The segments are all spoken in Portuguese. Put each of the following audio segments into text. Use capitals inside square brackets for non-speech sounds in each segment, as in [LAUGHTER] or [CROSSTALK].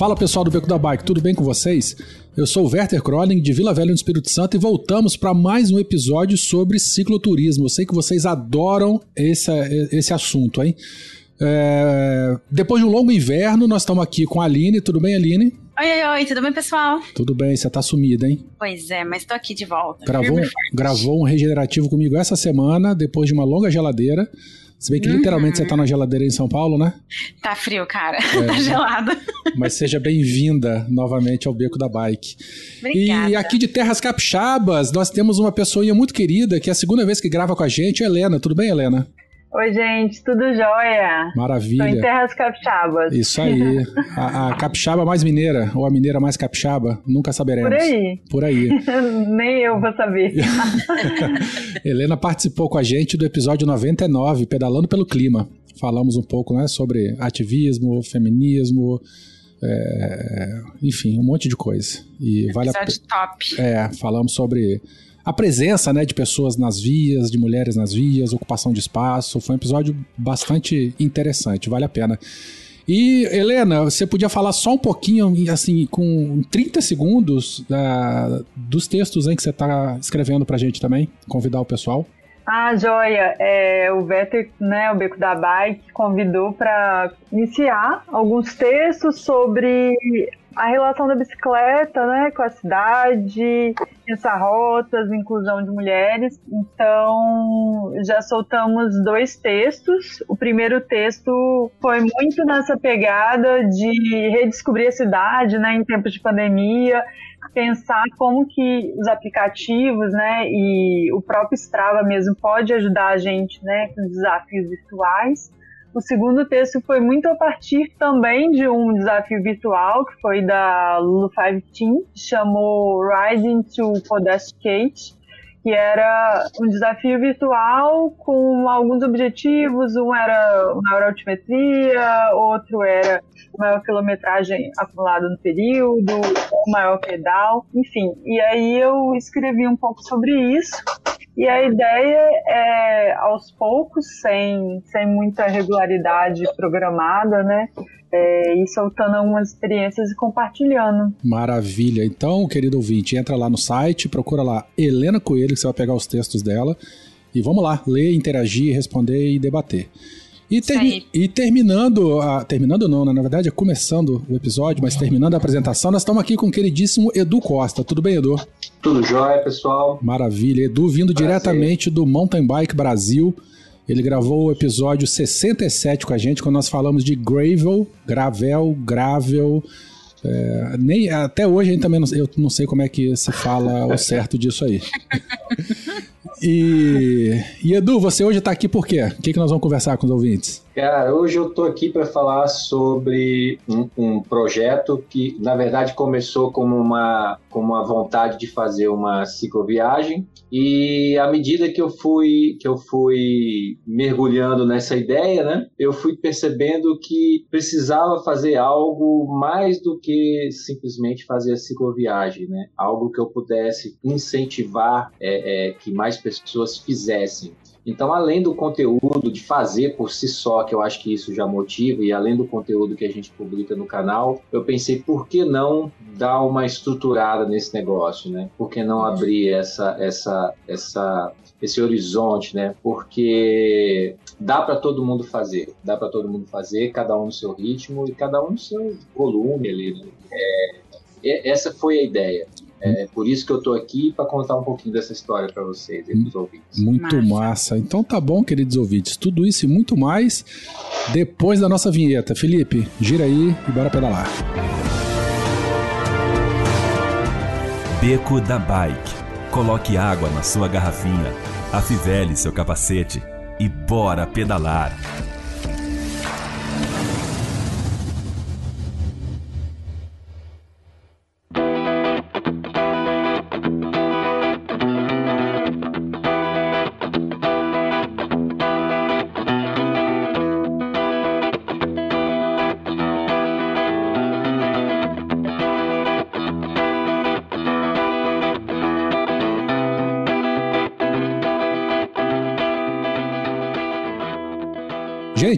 Fala pessoal do Beco da Bike, tudo bem com vocês? Eu sou o Werther Kroling de Vila Velha no Espírito Santo e voltamos para mais um episódio sobre cicloturismo. Eu sei que vocês adoram esse, esse assunto, hein? É... Depois de um longo inverno, nós estamos aqui com a Aline. Tudo bem, Aline? Oi, oi, oi, tudo bem, pessoal? Tudo bem, você tá sumida, hein? Pois é, mas tô aqui de volta. Gravou, gravou um regenerativo comigo essa semana, depois de uma longa geladeira. Se bem que uhum. literalmente você tá na geladeira em São Paulo, né? Tá frio, cara. É. tá [LAUGHS] gelado. Mas seja bem-vinda novamente ao Beco da Bike. Obrigada. E aqui de Terras Capixabas, nós temos uma pessoa muito querida, que é a segunda vez que grava com a gente, Helena. Tudo bem, Helena? Oi, gente, tudo jóia? Maravilha. Estou em Terras Capixabas. Isso [LAUGHS] aí. A, a, capixaba mais mineira, ou a mineira mais capixaba, nunca saberemos. Por aí. Por aí. [LAUGHS] Nem eu vou saber. [LAUGHS] Helena participou com a gente do episódio 99, Pedalando pelo Clima. Falamos um pouco né, sobre ativismo, feminismo, é, enfim, um monte de coisa. E episódio vale a... top. É, falamos sobre a presença né, de pessoas nas vias, de mulheres nas vias, ocupação de espaço. Foi um episódio bastante interessante, vale a pena. E, Helena, você podia falar só um pouquinho, assim, com 30 segundos uh, dos textos hein, que você está escrevendo para a gente também? Convidar o pessoal. Ah, joia! É, o Vetter, né, o Beco da Bike, convidou para iniciar alguns textos sobre a relação da bicicleta, né, com a cidade, pensar rotas, inclusão de mulheres. Então, já soltamos dois textos. O primeiro texto foi muito nessa pegada de redescobrir a cidade, né, em tempos de pandemia, pensar como que os aplicativos, né, e o próprio Strava mesmo pode ajudar a gente, né, com os desafios virtuais. O segundo texto foi muito a partir também de um desafio virtual, que foi da Lulu 5 Team, chamou Rising to Podesticate, que era um desafio virtual com alguns objetivos. Um era maior altimetria, outro era maior quilometragem acumulada no período, maior pedal, enfim. E aí eu escrevi um pouco sobre isso. E a ideia é, aos poucos, sem, sem muita regularidade programada, né? É, e soltando algumas experiências e compartilhando. Maravilha. Então, querido ouvinte, entra lá no site, procura lá Helena Coelho, que você vai pegar os textos dela. E vamos lá, ler, interagir, responder e debater. E, ter, e terminando, a, terminando não, né? na verdade é começando o episódio, mas terminando a apresentação, nós estamos aqui com o queridíssimo Edu Costa. Tudo bem, Edu? Tudo jóia, pessoal. Maravilha. Edu vindo Prazer. diretamente do Mountain Bike Brasil. Ele gravou o episódio 67 com a gente, quando nós falamos de gravel, gravel, gravel. É, nem, até hoje também não, eu não sei como é que se fala o [LAUGHS] certo disso aí. E, e Edu, você hoje está aqui por quê? O que, que nós vamos conversar com os ouvintes? Cara, hoje eu tô aqui para falar sobre um, um, projeto que, na verdade, começou como uma, como uma vontade de fazer uma cicloviagem e à medida que eu fui que eu fui mergulhando nessa ideia, né, eu fui percebendo que precisava fazer algo mais do que simplesmente fazer a cicloviagem, né, algo que eu pudesse incentivar é, é, que mais pessoas fizessem. Então, além do conteúdo de fazer por si só, que eu acho que isso já motiva, e além do conteúdo que a gente publica no canal, eu pensei por que não dar uma estruturada nesse negócio, né? Por que não abrir essa, essa, essa, esse horizonte, né? Porque dá para todo mundo fazer, dá para todo mundo fazer, cada um no seu ritmo e cada um no seu volume ali. Né? É, essa foi a ideia. É por isso que eu tô aqui para contar um pouquinho dessa história para vocês e pros ouvintes. Muito massa. massa. Então tá bom, queridos ouvintes. Tudo isso e muito mais depois da nossa vinheta. Felipe, gira aí e bora pedalar. Beco da Bike. Coloque água na sua garrafinha, afivele seu capacete e bora pedalar.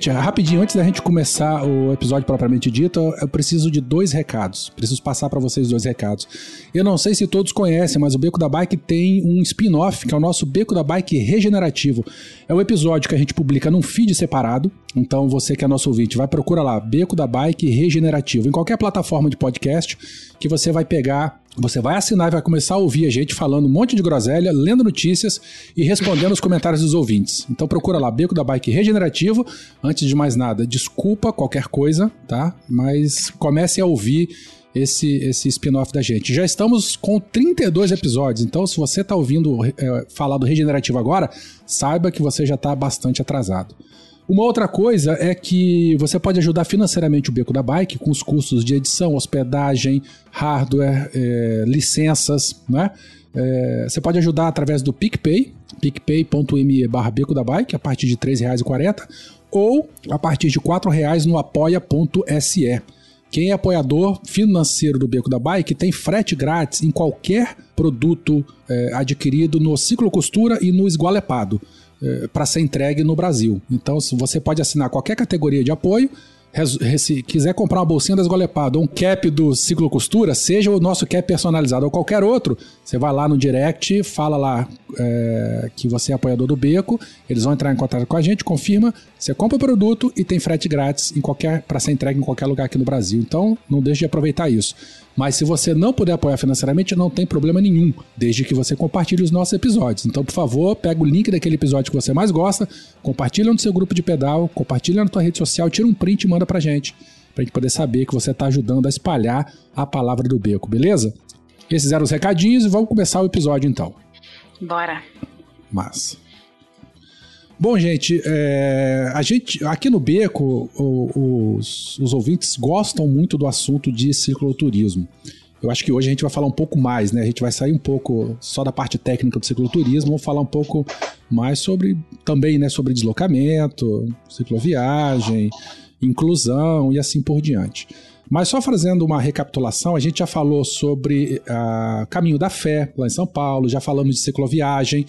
Gente, rapidinho, antes da gente começar o episódio propriamente dito, eu preciso de dois recados. Preciso passar para vocês dois recados. Eu não sei se todos conhecem, mas o Beco da Bike tem um spin-off, que é o nosso Beco da Bike Regenerativo. É um episódio que a gente publica num feed separado. Então, você que é nosso ouvinte, vai procurar lá, Beco da Bike Regenerativo, em qualquer plataforma de podcast, que você vai pegar você vai assinar e vai começar a ouvir a gente falando um monte de groselha, lendo notícias e respondendo os comentários dos ouvintes. Então procura lá, Beco da Bike Regenerativo. Antes de mais nada, desculpa qualquer coisa, tá? Mas comece a ouvir esse, esse spin-off da gente. Já estamos com 32 episódios, então se você está ouvindo é, falar do Regenerativo agora, saiba que você já está bastante atrasado. Uma outra coisa é que você pode ajudar financeiramente o Beco da Bike com os custos de edição, hospedagem, hardware, é, licenças, né? É, você pode ajudar através do PicPay, picpay.me barra Beco da Bike, a partir de R$ 3,40, ou a partir de R$ 4,00 no apoia.se. Quem é apoiador financeiro do Beco da Bike tem frete grátis em qualquer produto é, adquirido no Ciclo Costura e no Esgualepado é, para ser entregue no Brasil. Então, você pode assinar qualquer categoria de apoio, se quiser comprar uma bolsinha das Golepado ou um cap do Ciclo Costura, seja o nosso cap personalizado ou qualquer outro, você vai lá no direct, fala lá é, que você é apoiador do Beco, eles vão entrar em contato com a gente, confirma, você compra o produto e tem frete grátis em qualquer para ser entregue em qualquer lugar aqui no Brasil. Então, não deixe de aproveitar isso. Mas se você não puder apoiar financeiramente, não tem problema nenhum, desde que você compartilhe os nossos episódios. Então, por favor, pega o link daquele episódio que você mais gosta, compartilha no seu grupo de pedal, compartilha na tua rede social, tira um print e manda pra gente, pra gente poder saber que você está ajudando a espalhar a palavra do beco, beleza? Esses eram os recadinhos e vamos começar o episódio então. Bora. Massa. Bom, gente, é, a gente aqui no Beco, o, os, os ouvintes gostam muito do assunto de cicloturismo. Eu acho que hoje a gente vai falar um pouco mais, né? A gente vai sair um pouco só da parte técnica do cicloturismo, vamos falar um pouco mais sobre também, né, sobre deslocamento, cicloviagem, inclusão e assim por diante. Mas só fazendo uma recapitulação, a gente já falou sobre uh, Caminho da Fé lá em São Paulo, já falamos de cicloviagem,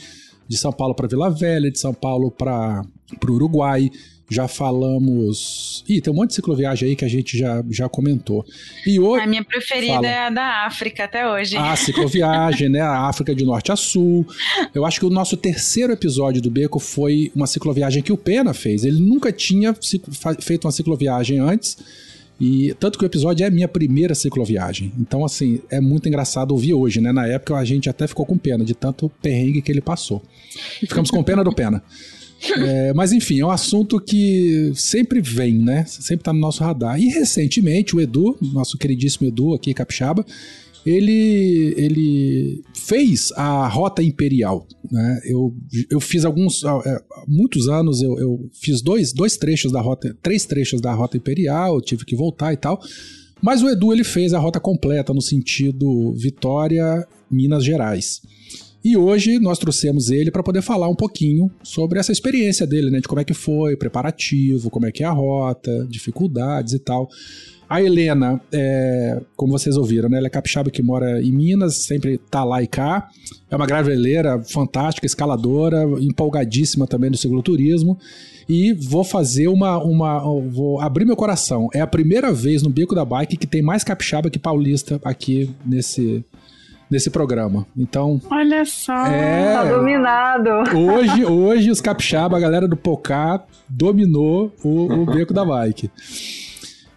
de São Paulo para Vila Velha, de São Paulo para o Uruguai. Já falamos. Ih, tem um monte de cicloviagem aí que a gente já, já comentou. E hoje. A minha preferida fala... é a da África até hoje. A cicloviagem, né? A África de norte a sul. Eu acho que o nosso terceiro episódio do Beco foi uma cicloviagem que o Pena fez. Ele nunca tinha feito uma cicloviagem antes. E tanto que o episódio é a minha primeira cicloviagem. Então, assim, é muito engraçado ouvir hoje, né? Na época a gente até ficou com pena de tanto perrengue que ele passou. Ficamos com pena do pena. É, mas enfim, é um assunto que sempre vem, né? Sempre tá no nosso radar. E recentemente o Edu, nosso queridíssimo Edu aqui, Capixaba, ele, ele fez a Rota Imperial. Né? Eu, eu fiz alguns. Há é, muitos anos eu, eu fiz dois, dois trechos da rota, três trechos da Rota Imperial, tive que voltar e tal. Mas o Edu ele fez a rota completa no sentido Vitória, Minas Gerais. E hoje nós trouxemos ele para poder falar um pouquinho sobre essa experiência dele, né? De como é que foi, preparativo, como é que é a rota, dificuldades e tal. A Helena, é, como vocês ouviram, né? Ela é capixaba que mora em Minas, sempre tá lá e cá. É uma graveleira fantástica, escaladora, empolgadíssima também no cicloturismo. E vou fazer uma, uma. Vou abrir meu coração. É a primeira vez no Bico da Bike que tem mais capixaba que paulista aqui nesse, nesse programa. Então. Olha só. É, tá dominado. Hoje, hoje os capixaba, a galera do Pocá, dominou o, o Beco da Bike.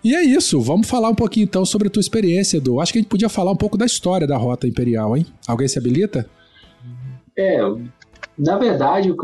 E é isso, vamos falar um pouquinho então sobre a tua experiência, Edu. Acho que a gente podia falar um pouco da história da Rota Imperial, hein? Alguém se habilita? É, na verdade,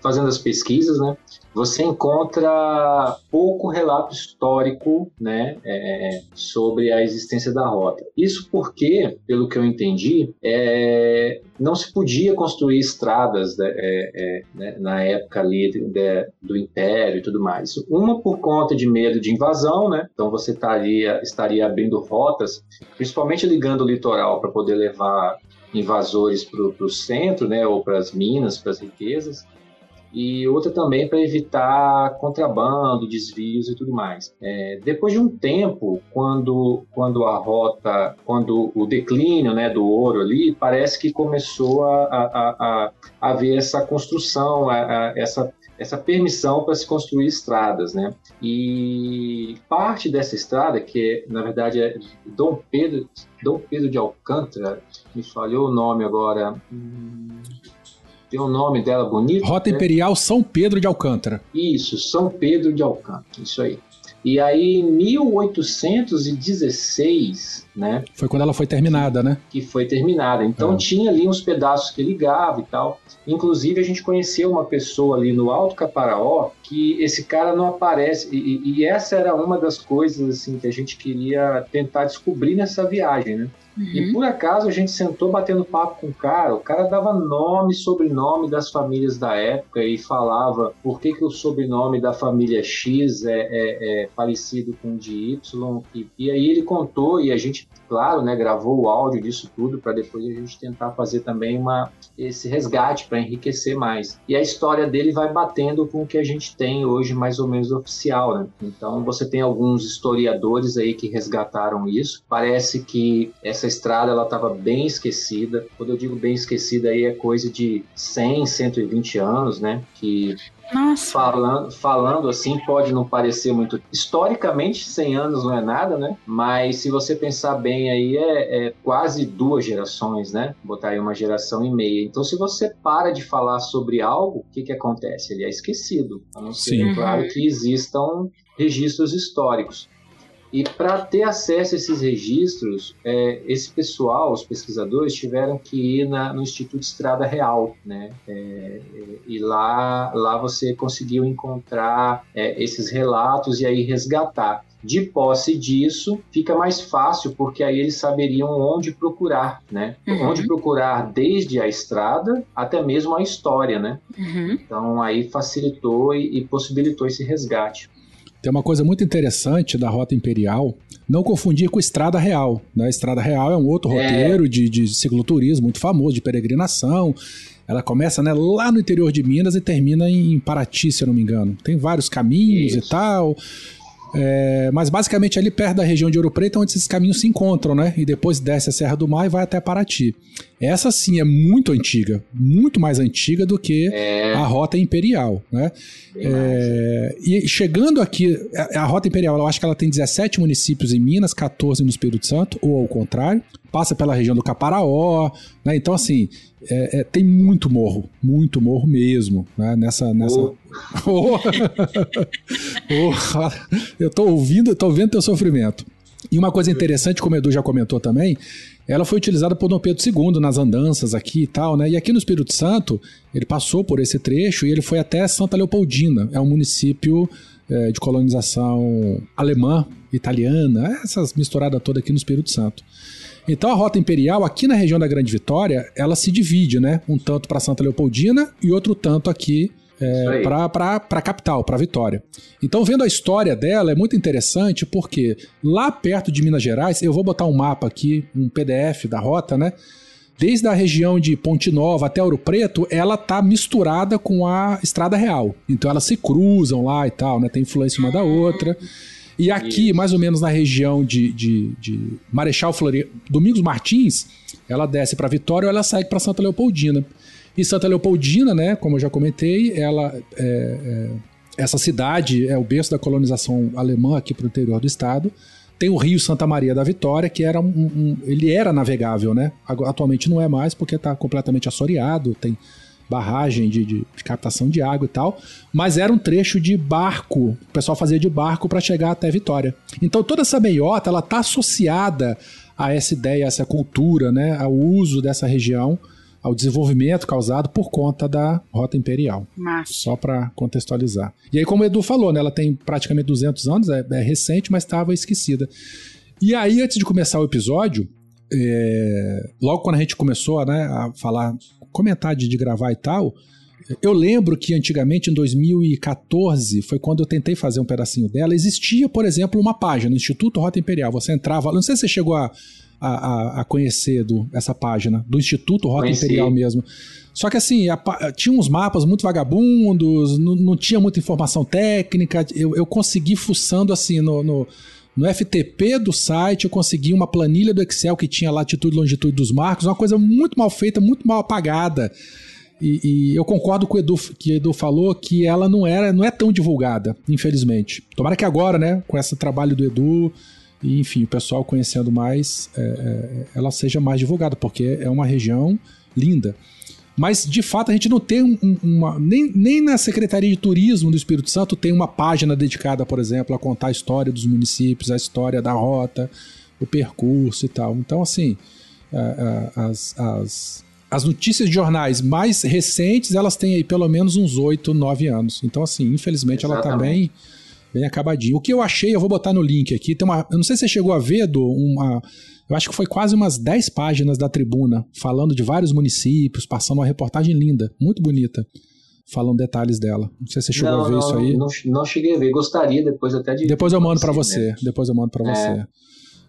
fazendo as pesquisas, né, você encontra pouco relato histórico né, é, sobre a existência da rota. Isso porque, pelo que eu entendi, é, não se podia construir estradas né, é, é né, na época ali de, do Império e tudo mais. Uma por conta de medo de invasão, né? então você estaria abrindo rotas, principalmente ligando o litoral para poder levar invasores para o centro, né, ou para as minas, para as riquezas e outra também para evitar contrabando, desvios e tudo mais. É, depois de um tempo, quando, quando a rota, quando o declínio né, do ouro ali, parece que começou a, a, a, a haver essa construção, a, a, essa essa permissão para se construir estradas, né? E parte dessa estrada, que na verdade é Dom Pedro, Dom Pedro de Alcântara, me falhou o nome agora. Tem o um nome dela bonito. Rota né? Imperial São Pedro de Alcântara. Isso, São Pedro de Alcântara, isso aí. E aí, em 1816, né? Foi quando ela foi terminada, né? Que foi terminada. Então, Ah. tinha ali uns pedaços que ligava e tal. Inclusive, a gente conheceu uma pessoa ali no Alto Caparaó que esse cara não aparece. E, e- e essa era uma das coisas, assim, que a gente queria tentar descobrir nessa viagem, né? E por acaso a gente sentou batendo papo com o cara, o cara dava nome e sobrenome das famílias da época e falava por que, que o sobrenome da família X é, é- é parecido com o de Y. E, e aí ele contou e a gente, claro, né, gravou o áudio disso tudo para depois a gente tentar fazer também uma, esse resgate para enriquecer mais. E a história dele vai batendo com o que a gente tem hoje mais ou menos oficial, né? Então você tem alguns historiadores aí que resgataram isso. Parece que essa estrada ela estava bem esquecida. Quando eu digo bem esquecida aí é coisa de 100, 120 anos, né? Que Nossa. falando, falando assim pode não parecer muito. Historicamente, 100 anos não é nada, né? Mas se você pensar bem aí, é, é quase duas gerações, né? Botar aí uma geração e meia. Então, se você para de falar sobre algo, o que, que acontece? Ele é esquecido. A não ser, Sim. claro, que existam registros históricos. E para ter acesso a esses registros, é, esse pessoal, os pesquisadores, tiveram que ir na- no Instituto Estrada Real, né? É, é, e lá, lá você conseguiu encontrar é, esses relatos e aí resgatar. De posse disso, fica mais fácil, porque aí eles saberiam onde procurar, né? Uhum. Onde procurar desde a estrada até mesmo a história, né? Uhum. Então aí facilitou e, e possibilitou esse resgate. Tem uma coisa muito interessante da Rota Imperial, não confundir com Estrada Real. Né? Estrada Real é um outro É. roteiro de, de cicloturismo muito famoso, de peregrinação. Ela começa né, lá no interior de Minas e termina em Paraty, se eu não me engano. Tem vários caminhos Isso. e tal. É, mas basicamente ali perto da região de Ouro Preto é onde esses caminhos se encontram, né? E depois desce a Serra do Mar e vai até Paraty. Essa sim é muito antiga, muito mais antiga do que a Rota Imperial, né? É, e chegando aqui, a, a Rota Imperial, eu acho que ela tem 17 municípios em Minas, 14 no Espírito Santo, ou ao contrário, passa pela região do Caparaó, né? Então, assim, é, é, tem muito morro, muito morro mesmo, né? Nessa. nessa... Oh. [LAUGHS] Oh. Oh, eu tô ouvindo, eu tô vendo teu sofrimento. E uma coisa interessante, como o Edu já comentou também, ela foi utilizada por Dom Pedro II nas andanças aqui e tal, né? E aqui no Espírito Santo, ele passou por esse trecho e ele foi até Santa Leopoldina, é um município eh, de colonização alemã, italiana, essas misturadas todas aqui no Espírito Santo. Então a rota imperial aqui na região da Grande Vitória, ela se divide, né? Um tanto para Santa Leopoldina e outro tanto aqui aí. para a capital, para Vitória. Então, vendo a história dela, é muito interessante porque lá perto de Minas Gerais, eu vou botar um mapa aqui, um PDF da rota, né? Desde a região de Ponte Nova até Ouro Preto, ela tá misturada com a Estrada Real. Então elas se cruzam lá e tal, né? Tem influência uma da outra. E aqui, mais ou menos na região de, de, de Marechal Floriano, Domingos Martins, ela desce para Vitória ou ela segue para Santa Leopoldina. E Santa Leopoldina, né, como eu já comentei, ela é, é, essa cidade é o berço da colonização alemã aqui para o interior do estado. Tem o Rio Santa Maria da Vitória, que era um, um- ele era navegável, né? Atualmente não é mais porque está completamente assoreado, tem barragem de, de- de captação de água e tal, mas era um trecho de barco, o pessoal fazia de barco para chegar até Vitória. Então toda essa meiota, ela tá associada a essa ideia, a essa cultura, né, ao uso dessa região, ao desenvolvimento causado por conta da Rota Imperial. Massa. Só para contextualizar. E aí, como o Edu falou, né, ela tem praticamente 200 anos, é, é recente, mas estava esquecida. E aí, antes de começar o episódio, é, logo quando a gente começou né, a falar, comentar de, de gravar e tal, eu lembro que antigamente, em 2014, foi quando eu tentei fazer um pedacinho dela. Existia, por exemplo, uma página no Instituto Rota Imperial. Você entrava, não sei se você chegou a, a, a- conhecer do, essa página, do Instituto Rota Conheci. Imperial mesmo. Só que assim, a tinha uns mapas muito vagabundos, não, não tinha muita informação técnica. Eu, eu consegui fuçando assim no, no, no FTP do site, eu consegui uma planilha do Excel que tinha latitude e longitude dos marcos, uma coisa muito mal feita, muito mal apagada. E, e, eu concordo com o Edu, que o Edu falou que ela não era, não é tão divulgada, infelizmente. Tomara que agora, né, com esse trabalho do Edu, e enfim, o pessoal conhecendo mais, é, é, ela seja mais divulgada, porque é uma região linda. Mas, de fato, a gente não tem um, uma. Nem, nem na Secretaria de Turismo do Espírito Santo tem uma página dedicada, por exemplo, a contar a história dos municípios, a história da rota, o percurso e tal. Então, assim, as, as, as notícias de jornais mais recentes, elas têm aí pelo menos uns 8, 9 anos. Então, assim, infelizmente, Exatamente. ela tá bem, bem acabadinha. O que eu achei, eu vou botar no link aqui. Tem uma, eu não sei se você chegou a ver, do uma eu acho que foi quase umas 10 páginas da tribuna, falando de vários municípios, passando uma reportagem linda, muito bonita, falando detalhes dela. Não sei se você chegou não, a ver não, isso aí. Não, não, cheguei a ver, gostaria depois até de. Depois eu mando para você, depois eu mando para é. você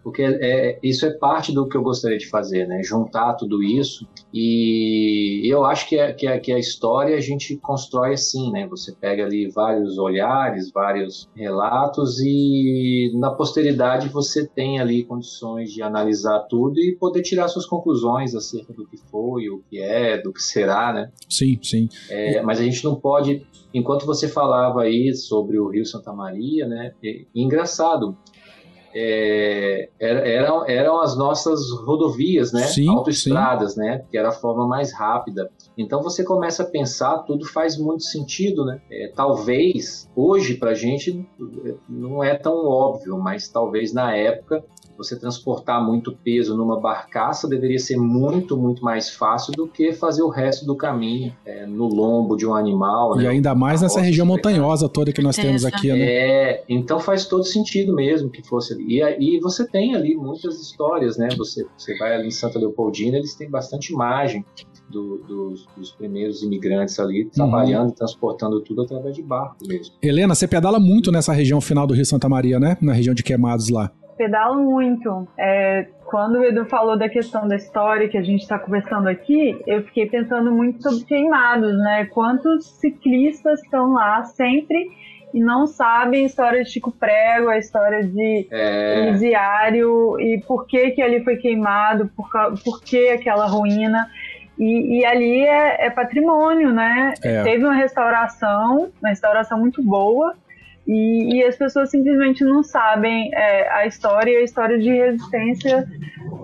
porque é, isso é parte do que eu gostaria de fazer, né? Juntar tudo isso e eu acho que, é, que, é, que a história a gente constrói assim, né? Você pega ali vários olhares, vários relatos e na posteridade você tem ali condições de analisar tudo e poder tirar suas conclusões acerca do que foi, o que é, do que será, né? Sim, sim. É, mas a gente não pode, enquanto você falava aí sobre o Rio Santa Maria, né? É, engraçado, é, eram, eram as nossas rodovias, né? Sim, Autoestradas, sim. né? Que era a forma mais rápida. Então você começa a pensar, tudo faz muito sentido, né? É, talvez hoje para a gente não é tão óbvio, mas talvez na época você transportar muito peso numa barcaça deveria ser muito, muito mais fácil do que fazer o resto do caminho é, no lombo de um animal. E né? ainda mais nessa região montanhosa toda que nós temos aqui, né? É, então faz todo sentido mesmo que fosse ali. E, e você tem ali muitas histórias, né? Você, você vai ali em Santa Leopoldina, eles têm bastante imagem do, dos, dos, primeiros imigrantes ali, uhum. trabalhando e transportando tudo através de barco mesmo. Helena, você pedala muito nessa região final do Rio Santa Maria, né? Na região de Queimados lá pedalo muito. É, quando o Edu falou da questão da história que a gente está conversando aqui, eu fiquei pensando muito sobre queimados, né? Quantos ciclistas estão lá sempre e não sabem a história de Chico Prego, a história de é... Elisiário e por que que ali foi queimado, por, por que aquela ruína. E, e ali é, é, patrimônio, né? É. Teve uma restauração, uma restauração muito boa, e, e as pessoas simplesmente não sabem é, a história e a história de resistência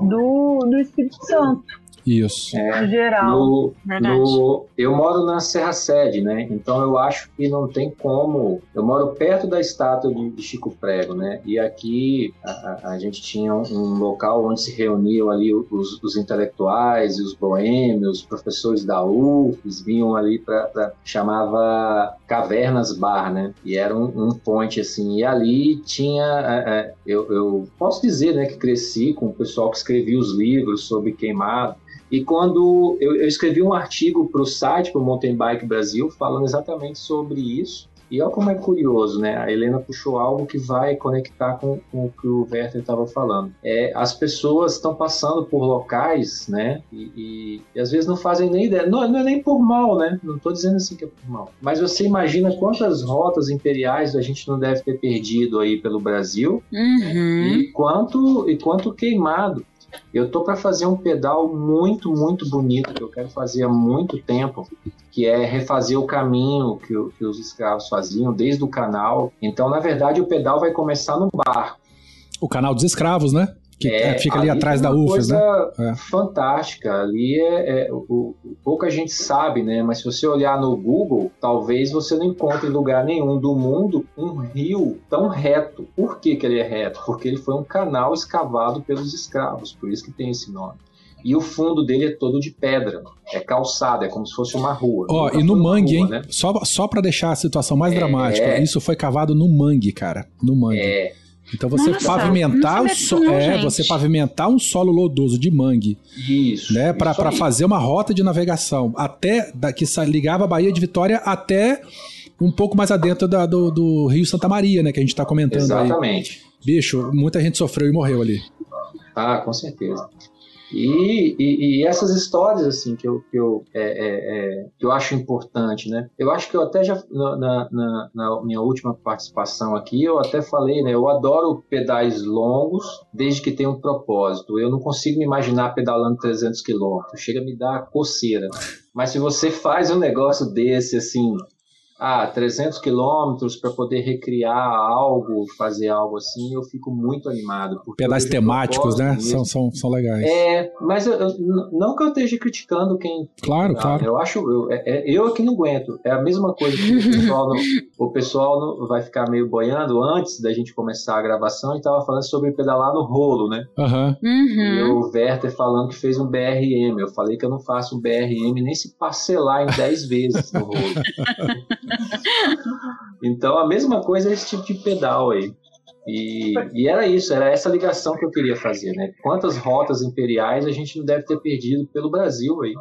do, do Espírito Santo. Isso. É, no geral. No, no, eu moro na Serra Sede, né? Então eu acho que não tem como. Eu moro perto da estátua de, de Chico Prego, né? E aqui a, a, gente tinha um, local onde se reuniam ali os, os intelectuais e os boêmios, os professores da UFES vinham ali para. chamava Cavernas Bar, né? E era um, um ponte assim. E ali tinha. É, é, eu, eu posso dizer, né, que cresci com o pessoal que escrevia os livros sobre queimado. E quando eu, eu escrevi um artigo para o site, para o Mountain Bike Brasil, falando exatamente sobre isso. E olha como é curioso, né? A Helena puxou algo que vai conectar com, com o que o Werther estava falando. É, as pessoas estão passando por locais, né? E, e, e, às vezes não fazem nem ideia. Não, não é nem por mal, né? Não estou dizendo assim que é por mal. Mas você imagina quantas rotas imperiais a gente não deve ter perdido aí pelo Brasil uhum. e quanto e quanto queimado. Eu tô para fazer um pedal muito, muito bonito que eu quero fazer há muito tempo, que é refazer o caminho que, que os escravos faziam desde o canal. Então, na verdade, o pedal vai começar no barco. O canal dos escravos, né? Que é, fica ali, ali atrás da UFES, né? É. Fantástica. Ali é, é o, o, pouca gente sabe, né? Mas se você olhar no Google, talvez você não encontre em lugar nenhum do mundo um rio tão reto. Por que, que ele é reto? Porque ele foi um canal escavado pelos escravos, por isso que tem esse nome. E o fundo dele é todo de pedra, é calçada, é como se fosse uma rua. Ó, oh, e no mangue, rua, hein? Né? Só, só para deixar a situação mais é, dramática, isso foi cavado no mangue, cara. No mangue. É. Então você Nossa, pavimentar o so não, é, você pavimentar um solo lodoso de mangue. Isso. Né, para fazer uma rota de navegação até da, que ligava a Baía de Vitória até um pouco mais adentro da, do, do, Rio Santa Maria, né, que a gente está comentando Exatamente. Aí. Bicho, muita gente sofreu e morreu ali. Ah, com certeza. E, e, e, essas histórias assim que eu, que, eu, é, é, é, que eu acho importante, né? Eu acho que eu até já na, na, na, minha última participação aqui eu até falei, né? Eu adoro pedais longos desde que tenha um propósito. Eu não consigo me imaginar pedalando 300 quilômetros. Chega a me dar coceira. Mas se você faz um negócio desse assim ah, 300 quilômetros para poder recriar algo, fazer algo assim, eu fico muito animado. Pedais temáticos, né? São, são, são legais. É, mas eu, eu, não que eu esteja criticando quem. Claro, não, claro. Eu acho. Eu, é, é, eu aqui não aguento. É a mesma coisa que o pessoal, não, [LAUGHS] o pessoal não, vai ficar meio boiando antes da gente começar a gravação e estava falando sobre pedalar no rolo, né? Uhum. Uhum. E o Werther falando que fez um BRM. Eu falei que eu não faço um BRM nem se parcelar em 10 vezes no rolo. [LAUGHS] então a mesma coisa é esse tipo de pedal aí. E, e, era isso, era essa ligação que eu queria fazer, né? Quantas rotas imperiais a gente não deve ter perdido pelo Brasil aí.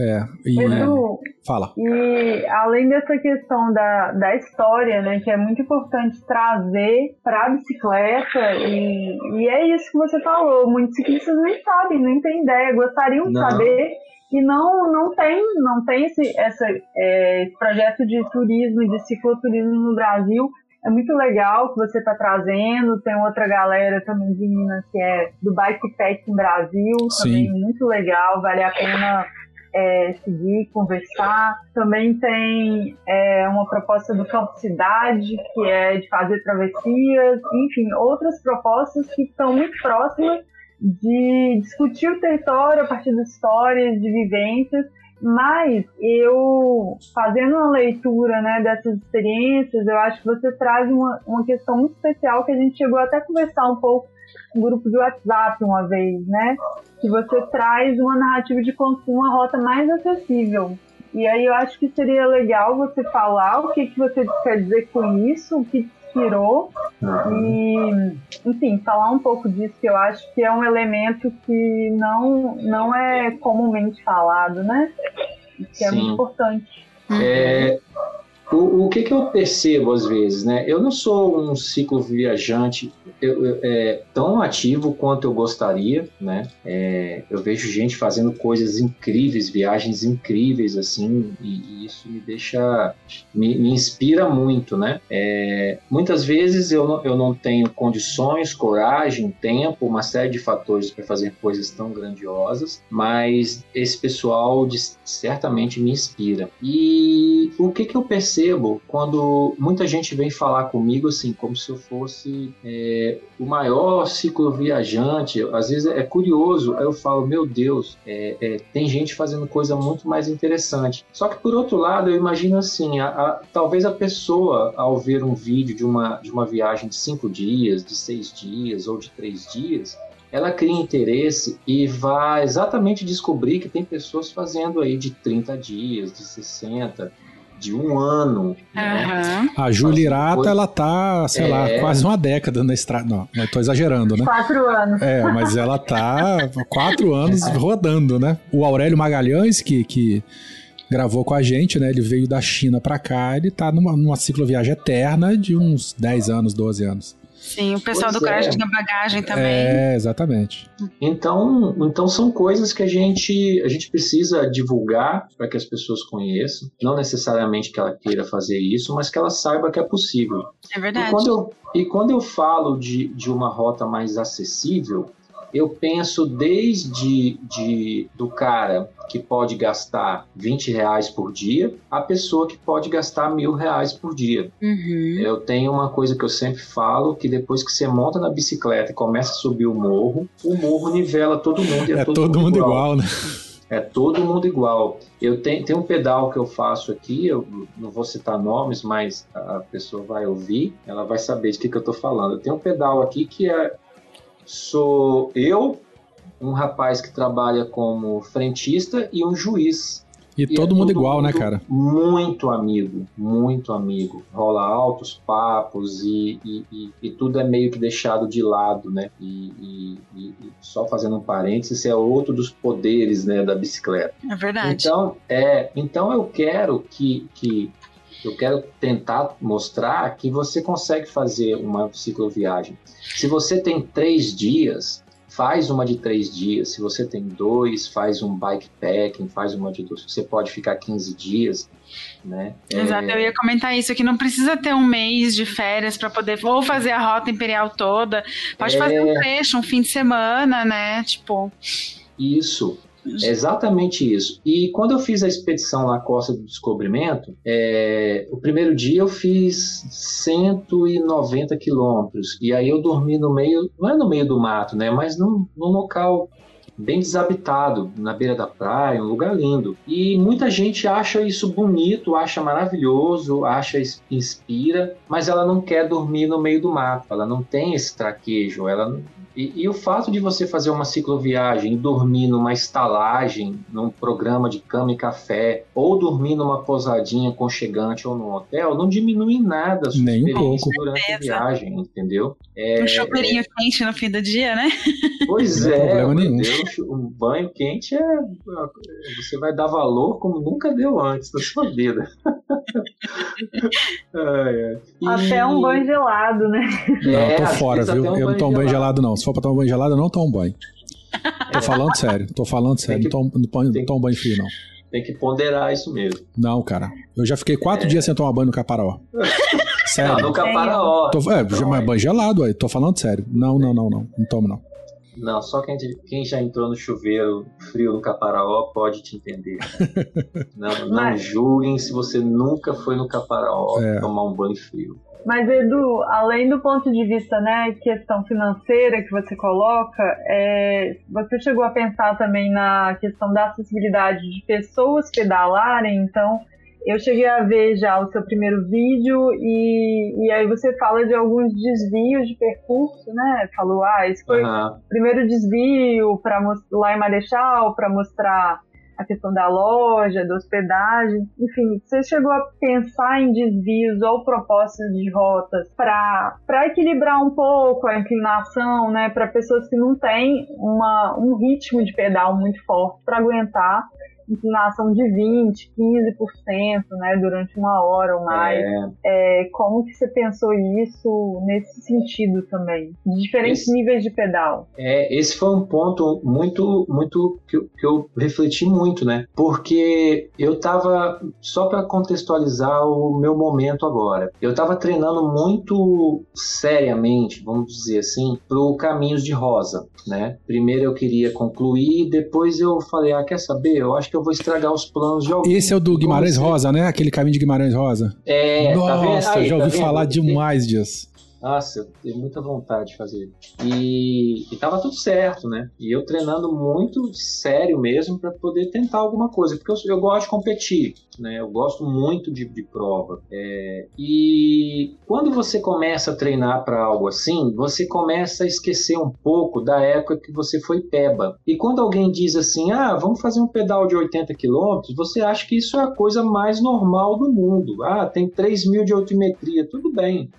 É, e, Edu, fala. E além dessa questão da, da história, né, que é muito importante trazer para a bicicleta, e, e é isso que você falou, muitos ciclistas nem sabem, nem têm ideia, gostariam de saber e não, não tem, não tem esse, essa, é, esse projeto de turismo, de cicloturismo no Brasil. É muito legal que você está trazendo. Tem outra galera também de Minas que é do Bike Packing Brasil, Sim. também muito legal, vale a pena é, seguir, conversar. Também tem é, uma proposta do Campo Cidade, que é de fazer travessias, enfim, outras propostas que estão muito próximas de discutir o território a partir das histórias, de vivências, mas eu, fazendo uma leitura né, dessas experiências, eu acho que você traz uma, uma questão muito especial que a gente chegou até a conversar um pouco no grupo de WhatsApp uma vez, né? Que você traz uma narrativa de uma rota mais acessível. E aí eu acho que seria legal você falar o que, que você quer dizer com isso, o que inspirou e, enfim, falar um pouco disso que eu acho que é um elemento que não, não é comumente falado, né? Que é Sim. muito importante. É, o, o que, que eu percebo às vezes, né? Eu não sou um ciclo viajante eu, é, tão ativo quanto eu gostaria, né? É, eu vejo gente fazendo coisas incríveis, viagens incríveis, assim, e, e isso me deixa, me, me inspira muito, né? É, muitas vezes eu não, eu não tenho condições, coragem, tempo, uma série de fatores para fazer coisas tão grandiosas, mas esse pessoal de, certamente me inspira. E o que que eu percebo quando muita gente vem falar comigo assim, como se eu fosse é, o maior cicloviajante, às vezes é curioso, aí eu falo, meu Deus, é, é, tem gente fazendo coisa muito mais interessante. Só que por outro lado, eu imagino assim, a, a, talvez a pessoa, ao ver um vídeo de uma, de uma viagem de cinco dias, de seis dias ou de três dias, ela cria interesse e vai exatamente descobrir que tem pessoas fazendo aí de 30 dias, de 60, de um ano. Né? A Júlia Irata, ela tá, sei é... lá, quase uma década na estrada. Não, eu tô exagerando, né? Quatro anos. É, mas ela tá quatro [LAUGHS] anos rodando, né? O Aurélio Magalhães, que, que gravou com a gente, né? Ele veio da China pra cá, ele tá numa, numa cicloviagem eterna de uns 10 anos, 12 anos. Sim, o pessoal pois do Crash é. tinha bagagem também. É, exatamente. Então, então são coisas que a gente, a gente precisa divulgar para que as pessoas conheçam. Não necessariamente que ela queira fazer isso, mas que ela saiba que é possível. É verdade. E quando eu, e quando eu falo de, de uma rota mais acessível, eu penso desde de, do cara que pode gastar 20 reais por dia a pessoa que pode gastar mil reais por dia. Uhum. Eu tenho uma coisa que eu sempre falo, que depois que você monta na bicicleta e começa a subir o morro, o morro nivela todo mundo. É, é todo, todo, mundo igual, igual né? É todo mundo igual. Eu tenho, tenho um pedal que eu faço aqui, eu não vou citar nomes, mas a pessoa vai ouvir, ela vai saber de que, que eu estou falando. Eu tenho um pedal aqui que é sou eu, um rapaz que trabalha como frentista e um juiz. E, e todo é mundo todo igual, né, mundo né, cara? Muito amigo, muito amigo. Rola altos papos e, e, e, e tudo é meio que deixado de lado, né? E, só fazendo um parênteses, é outro dos poderes né, da bicicleta. É verdade. Então, é, então eu quero que, que eu quero tentar mostrar que você consegue fazer uma cicloviagem. Se você tem três dias, faz uma de três dias. Se você tem dois, faz um bikepacking, faz uma de dois. Você pode ficar 15 dias. Né? Exato, é... eu ia comentar isso, que não precisa ter um mês de férias para poder ou fazer a rota imperial toda, pode é... fazer um trecho, um fim de semana, né? Tipo. Isso. É exatamente isso. E quando eu fiz a expedição na Costa do Descobrimento, é, o primeiro dia eu fiz 190 quilômetros. E aí eu dormi no meio, não é no meio do mato, né? Mas num, num local bem desabitado, na beira da praia, um lugar lindo. E muita gente acha isso bonito, acha maravilhoso, acha inspira, mas ela não quer dormir no meio do mato, ela não tem esse traquejo, ela e, e, o fato de você fazer uma cicloviagem, dormir numa estalagem, num programa de cama e café, ou dormir numa pousadinha conchegante ou num hotel, não diminui nada a sua Nem experiência um durante a viagem, entendeu? É, um chuveirinho é... quente no fim do dia, né? [LAUGHS] Pois é, Deus, um banho quente é. Você vai dar valor como nunca deu antes na sua vida. [LAUGHS] e... Até um banho gelado, né? Não, eu tô fora, viu? Um eu não tomo banho gelado, não. Se for pra tomar banho gelado, eu não tomo banho. Tô falando sério, tô falando sério. Que, não, tomo, não, tomo banho frio, não. Tem que ponderar isso mesmo. Não, cara. Eu já fiquei quatro é. dias sem tomar banho no Caparaó. [LAUGHS] Sério. Não, no Caparaó. Tô, é, já, banho gelado, aí. Tô falando sério. Não, não, não, não. Não tomo, não. Não, só quem, quem já entrou no chuveiro frio no Caparaó pode te entender. [LAUGHS] não, não julguem se você nunca foi no Caparaó é. tomar um banho frio. Mas, Edu, além do ponto de vista, né, questão financeira que você coloca, é, você chegou a pensar também na questão da acessibilidade de pessoas pedalarem, então eu cheguei a ver já o seu primeiro vídeo e, e aí você fala de alguns desvios de percurso, né? Falou, ah, esse foi uhum. o primeiro desvio para lá em Marechal para mostrar a questão da loja, da hospedagem, enfim, você chegou a pensar em desvios ou propostas de rotas para equilibrar um pouco a inclinação, né, para pessoas que não têm uma, um ritmo de pedal muito forte para aguentar inclinação de 20, 15%, né, durante uma hora ou mais. É. É, como que você pensou isso nesse sentido também? De diferentes esse, níveis de pedal. É, esse foi um ponto muito, muito que eu, que eu refleti muito, né? Porque eu tava, só para contextualizar o meu momento agora, eu tava treinando muito seriamente, vamos dizer assim, pro Caminhos de Rosa, né? Primeiro eu queria concluir, depois eu falei, ah, quer saber? Eu acho que eu vou estragar os planos de alguém. Esse é o do Guimarães Rosa, né? Aquele caminho de Guimarães Rosa. É, Nossa, tá Aí, já ouvi tá falar demais disso. Nossa, eu tenho muita vontade de fazer. E, e tava tudo certo, né? E eu treinando muito sério mesmo para poder tentar alguma coisa, porque eu, eu gosto de competir, né? Eu gosto muito de, de prova. É, e quando você começa a treinar para algo assim, você começa a esquecer um pouco da época que você foi peba. E quando alguém diz assim, ah, vamos fazer um pedal de 80 quilômetros, você acha que isso é a coisa mais normal do mundo. Ah, tem 3 mil de altimetria, tudo bem.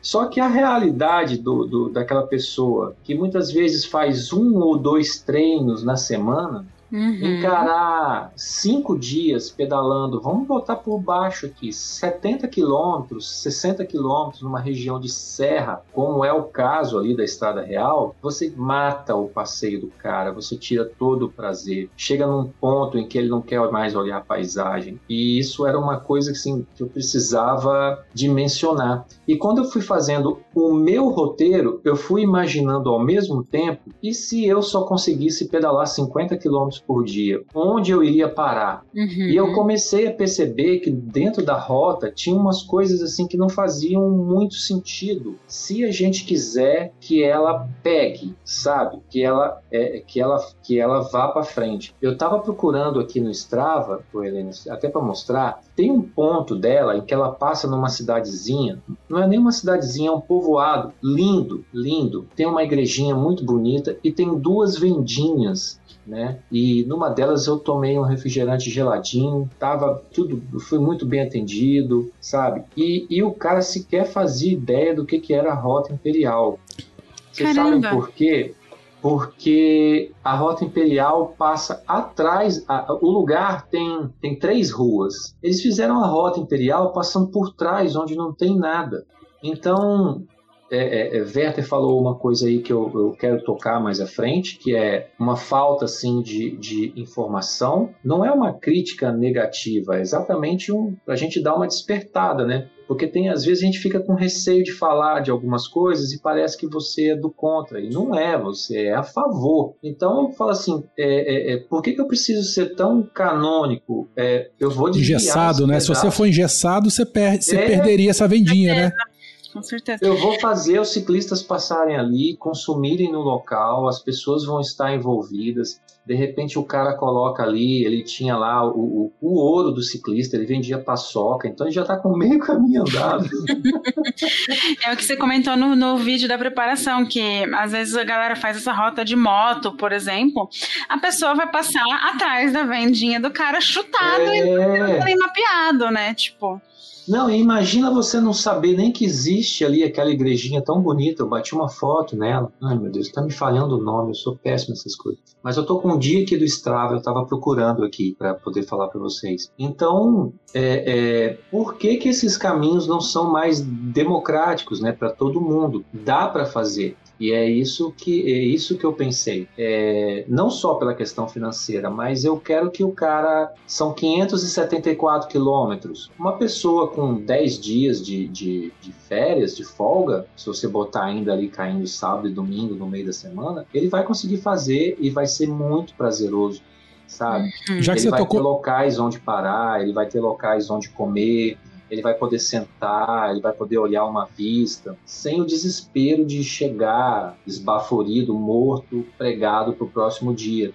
Só que a realidade do, do, daquela pessoa que muitas vezes faz um ou dois treinos na semana Uhum. Encarar cinco dias pedalando, vamos botar por baixo aqui, 70 quilômetros, 60 quilômetros numa região de serra, como é o caso ali da Estrada Real, você mata o passeio do cara, você tira todo o prazer. Chega num ponto em que ele não quer mais olhar a paisagem. E isso era uma coisa assim, que eu precisava dimensionar. E quando eu fui fazendo o meu roteiro, eu fui imaginando ao mesmo tempo, e se eu só conseguisse pedalar 50 quilômetros por dia, onde eu iria parar? Uhum. E eu comecei a perceber que dentro da rota tinha umas coisas assim que não faziam muito sentido. Se a gente quiser que ela pegue, sabe? Que ela é, que ela que ela vá para frente. Eu estava procurando aqui no Strava, Helena, até para mostrar, tem um ponto dela em que ela passa numa cidadezinha, não é nem uma cidadezinha, é um povoado lindo, lindo. Tem uma igrejinha muito bonita e tem duas vendinhas né? E numa delas eu tomei um refrigerante geladinho, tava tudo, fui muito bem atendido, sabe? E, e o cara sequer fazia ideia do que, que era a rota imperial. Vocês sabem por quê? Porque a rota imperial passa atrás, a, o lugar tem, tem três ruas. Eles fizeram a rota imperial passando por trás, onde não tem nada. Então, é, é, Werther falou uma coisa aí que eu, eu, quero tocar mais à frente, que é uma falta assim de, de informação. Não é uma crítica negativa, é exatamente um, a gente dar uma despertada, né? Porque tem, às vezes, a gente fica com receio de falar de algumas coisas e parece que você é do contra. E não é, você é a favor. Então eu falo assim: é, é, é por que, que eu preciso ser tão canônico? É, eu vou Engessado, né? Se você for engessado, você, per você é. perderia essa vendinha, né? Com certeza. Eu vou fazer os ciclistas passarem ali, consumirem no local, as pessoas vão estar envolvidas. De repente o cara coloca ali, ele tinha lá o, o, o ouro do ciclista, ele vendia paçoca, então ele já está com meio [LAUGHS] caminho andado. [LAUGHS] é o que você comentou no, no vídeo da preparação, que às vezes a galera faz essa rota de moto, por exemplo, a pessoa vai passar atrás da vendinha do cara chutado é... e mapeado, né? Tipo. Não, imagina você não saber nem que existe ali aquela igrejinha tão bonita. Eu bati uma foto nela. Ai, meu Deus, tá me falhando o nome, eu sou péssimo nessas coisas. Mas eu tô com um dia aqui do Strava, eu tava procurando aqui para poder falar para vocês. Então, é, é, por que que esses caminhos não são mais democráticos, né, para todo mundo? Dá para fazer. E é isso que é isso que eu pensei. É, não só pela questão financeira, mas eu quero que o cara. São 574 quilômetros. Uma pessoa com 10 dias de, de, de, férias, de folga, se você botar ainda ali caindo sábado e domingo no meio da semana, ele vai conseguir fazer e vai ser muito prazeroso sabe? Já que ele vai tocou... ter locais onde parar, ele vai ter locais onde comer, ele vai poder sentar, ele vai poder olhar uma vista, sem o desespero de chegar esbaforido, morto, pregado para o próximo dia.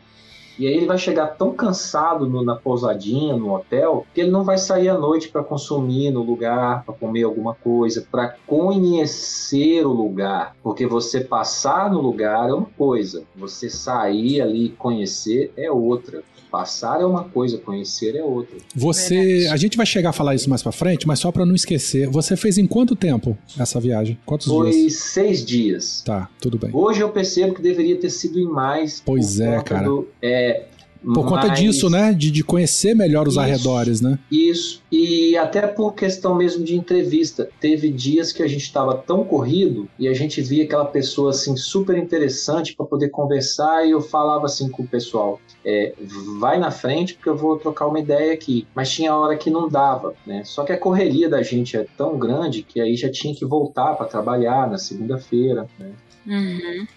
E aí ele vai chegar tão cansado no, na pousadinha, no hotel, que ele não vai sair à noite para consumir no lugar, para comer alguma coisa, para conhecer o lugar. Porque você passar no lugar é uma coisa, você sair ali e conhecer é outra. Passar é uma coisa, conhecer é outra. Você, a gente vai chegar a falar isso mais para frente, mas só para não esquecer, você fez em quanto tempo essa viagem? Quantos Foi dias? Foi seis dias. Tá, tudo bem. Hoje eu percebo que deveria ter sido em mais. Pois é, cara. Do, é, por conta Mas, disso, né? De, de conhecer melhor os isso, arredores, né? Isso. E até por questão mesmo de entrevista. Teve dias que a gente estava tão corrido e a gente via aquela pessoa assim super interessante para poder conversar e eu falava assim com o pessoal. É, vai na frente porque eu vou trocar uma ideia aqui. Mas tinha hora que não dava, né? Só que a correria da gente é tão grande que aí já tinha que voltar para trabalhar na segunda-feira, né? Uhum.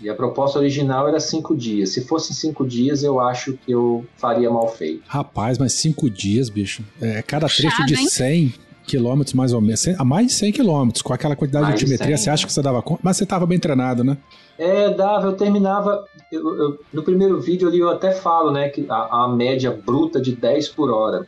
E a proposta original era cinco dias. Se fosse cinco dias, eu acho que eu faria mal feito. Rapaz, mas cinco dias, bicho. É cada trecho de 100 quilômetros, mais ou menos. A mais de 100 quilômetros. Com aquela quantidade mais de altimetria, 100, você acha né? que você dava conta? Mas você estava bem treinado, né? É, dava. Eu terminava. Eu, eu, no primeiro vídeo ali eu até falo, né, que a, a média bruta de 10 por hora.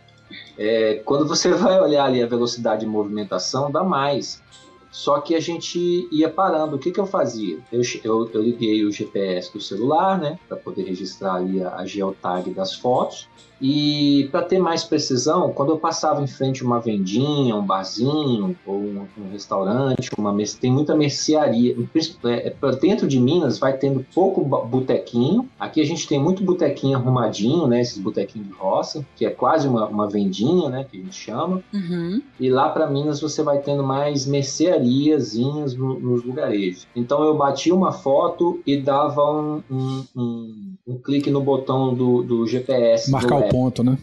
É, quando você [LAUGHS] vai olhar ali a velocidade de movimentação, dá mais. Só que a gente ia parando. O que, que eu fazia? Eu, eu, eu liguei o GPS do celular, né, para poder registrar ali a, a geotag das fotos. E para ter mais precisão, quando eu passava em frente a uma vendinha, um barzinho ou um, um restaurante, uma tem muita mercearia. É, é dentro de Minas vai tendo pouco botequinho. Aqui a gente tem muito botequinho arrumadinho, né? Esses botequinhos de roça, que é quase uma, uma vendinha, né? Que a gente chama. Uhum. E lá para Minas você vai tendo mais merceariazinhas no, nos lugarejos. Então eu bati uma foto e dava um, um, um, um clique no botão do, do GPS. Marcar o ponto, né?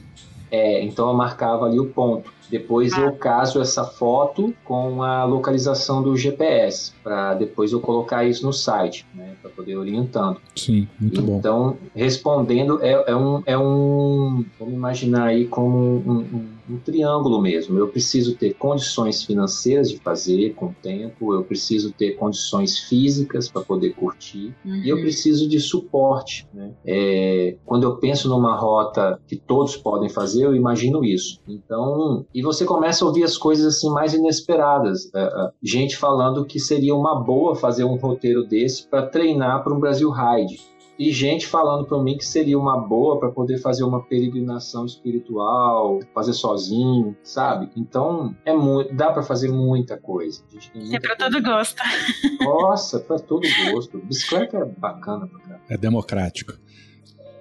É, então eu marcava ali o ponto. Depois ah. eu caso essa foto com a localização do GPS, para depois eu colocar isso no site, né, para poder orientando. Sim, muito então, bom. Então, respondendo, é, é, um, é um. Vamos imaginar aí como um, um um triângulo mesmo. Eu preciso ter condições financeiras de fazer com o tempo, eu preciso ter condições físicas para poder curtir uhum. e eu uhum. preciso de suporte. Né? É, quando eu penso numa rota que todos podem fazer, eu imagino isso. Então, e você começa a ouvir as coisas assim mais inesperadas. É, é, gente falando que seria uma boa fazer um roteiro desse para treinar para um Brasil Ride e gente falando para mim que seria uma boa para poder fazer uma peregrinação espiritual, fazer sozinho, sabe? Então é muito, dá para fazer muita coisa. é para todo gosto. Nossa, para todo gosto. Bicicleta é bacana pra cá. É democrático.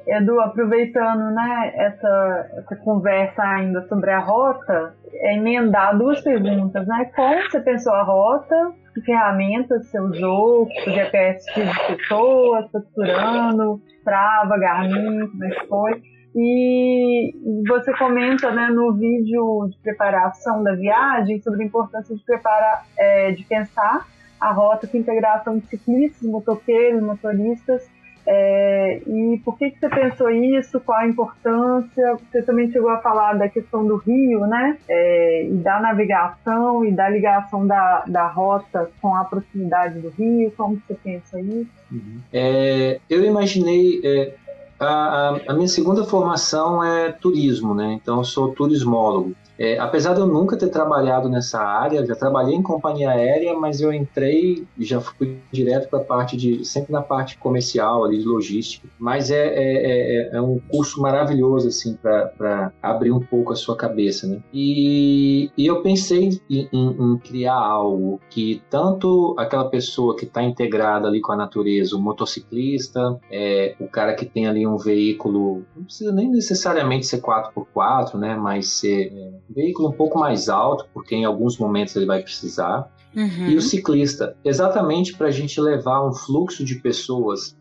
Edu, aproveitando né, essa, essa conversa ainda sobre a rota, é emendar duas perguntas, né? Como você pensou a rota que ferramentas você usou? O GPS de pessoas, capturando, Strava, Garmin, como é que foi? E você comenta né, no vídeo de preparação da viagem sobre a importância de preparar, é, de pensar a rota com integração de ciclistas, motoqueiros, motoristas. É, e por que, que você pensou isso? Qual a importância? Você também chegou a falar da questão do rio, né? É, e da navegação e da ligação da, da rota com a proximidade do rio. Como você pensa isso? Uhum. É, eu imaginei é, a, a, minha segunda formação é turismo, né? Então eu sou turismólogo. É, apesar de eu nunca ter trabalhado nessa área, já trabalhei em companhia aérea, mas eu entrei já fui direto para a parte de, sempre na parte comercial ali, de logística. Mas é, é, é, é um curso maravilhoso, assim, para abrir um pouco a sua cabeça, né? E, e eu pensei em, em, em, criar algo que tanto aquela pessoa que está integrada ali com a natureza, o motociclista, é, o cara que tem ali um veículo, não precisa nem necessariamente ser 4x4, né? Mas ser é, veículo um pouco mais alto, porque em alguns momentos ele vai precisar. Uhum. E o ciclista, exatamente para a gente levar um fluxo de pessoas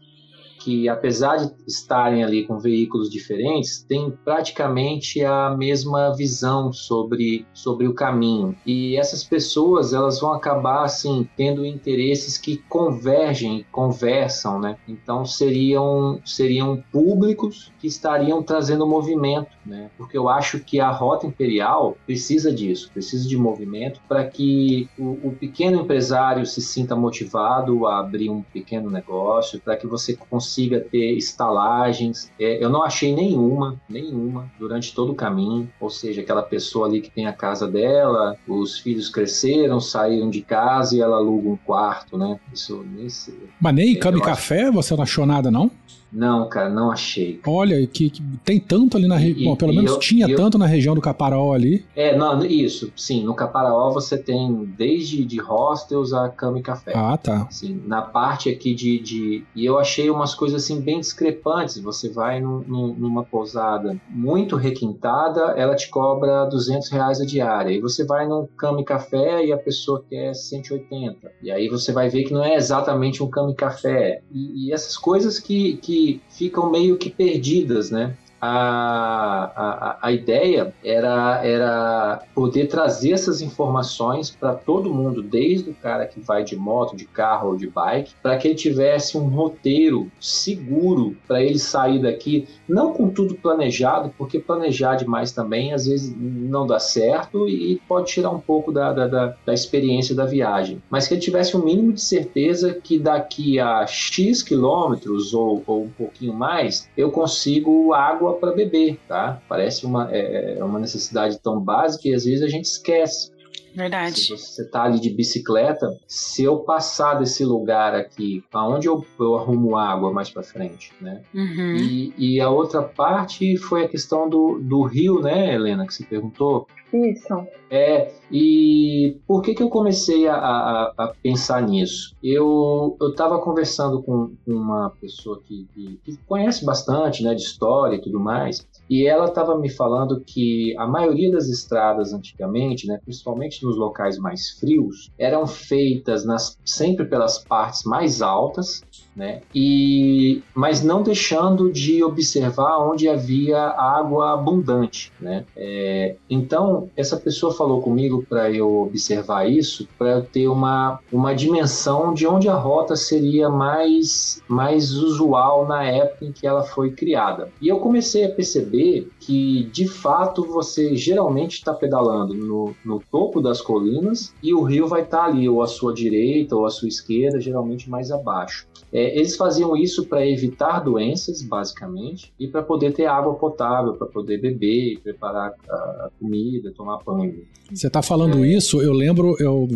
que, apesar de estarem ali com veículos diferentes, têm praticamente a mesma visão sobre, sobre o caminho. E essas pessoas, elas vão acabar, assim, tendo interesses que convergem, conversam, né? Então, seriam, seriam públicos que estariam trazendo movimento, né? Porque eu acho que a Rota Imperial precisa disso, precisa de movimento para que o, o pequeno empresário se sinta motivado a abrir um pequeno negócio, para que você consiga consiga ter estalagens. É, eu não achei nenhuma, nenhuma durante todo o caminho. Ou seja, aquela pessoa ali que tem a casa dela, os filhos cresceram, saíram de casa e ela aluga um quarto, né? Isso nem sei. Mas nem é, cama e café você não achou nada, não? Não, cara, não achei. Olha, que, que tem tanto ali na região. Bom, pelo menos eu, tinha eu, tanto na região do Caparaó ali. É, não, isso. Sim, no Caparaó você tem desde de hostels a cama e café. Ah, tá. Sim, na parte aqui de, de. E eu achei umas coisas assim bem discrepantes. Você vai num, num, numa pousada muito requintada, ela te cobra 200 reais a diária. E você vai num cama e café e a pessoa quer 180. E aí você vai ver que não é exatamente um cama e café. E, e essas coisas que, que ficam meio que perdidas, né? A, a, a ideia era, era poder trazer essas informações para todo mundo, desde o cara que vai de moto, de carro ou de bike, para que ele tivesse um roteiro seguro para ele sair daqui, não com tudo planejado, porque planejar demais também às vezes não dá certo e pode tirar um pouco da, da, da, da experiência da viagem, mas que ele tivesse um mínimo de certeza que daqui a X quilômetros ou, ou um pouquinho mais eu consigo água para beber, tá? Parece uma, é, é, uma necessidade tão básica e às vezes a gente esquece. Verdade. Se você tá ali de bicicleta, se eu passar desse lugar aqui, aonde eu, eu arrumo água mais para frente, né? Uhum. E, e, a outra parte foi a questão do, do rio, né, Helena, que você perguntou. Isso. É, e por que, que eu comecei a, a, a pensar nisso? Eu estava conversando com uma pessoa que, que, que, conhece bastante né, de história e tudo mais, e ela estava me falando que a maioria das estradas antigamente, né, principalmente nos locais mais frios, eram feitas nas, sempre pelas partes mais altas, né, e, mas não deixando de observar onde havia água abundante. Né? É, então, essa pessoa falou comigo para eu observar isso, para eu ter uma, uma dimensão de onde a rota seria mais, mais usual na época em que ela foi criada. E eu comecei a perceber que, de fato, você geralmente está pedalando no, no topo das colinas e o rio vai estar tá ali, ou à sua direita ou à sua esquerda, geralmente mais abaixo. É, eles faziam isso para evitar doenças, basicamente, e para poder ter água potável, para poder beber, preparar a, comida, tomar banho. Você está falando é. isso, eu lembro, eu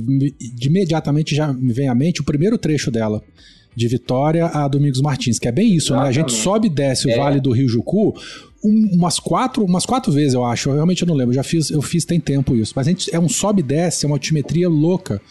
imediatamente já me vem à mente o primeiro trecho dela. De Vitória a Domingos Martins, que é bem isso, Exatamente. né? A gente sobe e desce o é. Vale do Rio Jucu um, umas quatro, umas quatro vezes, eu acho. Eu realmente não lembro. Já fiz, eu fiz tem tempo isso. Mas a gente, é um sobe e desce, é uma altimetria louca.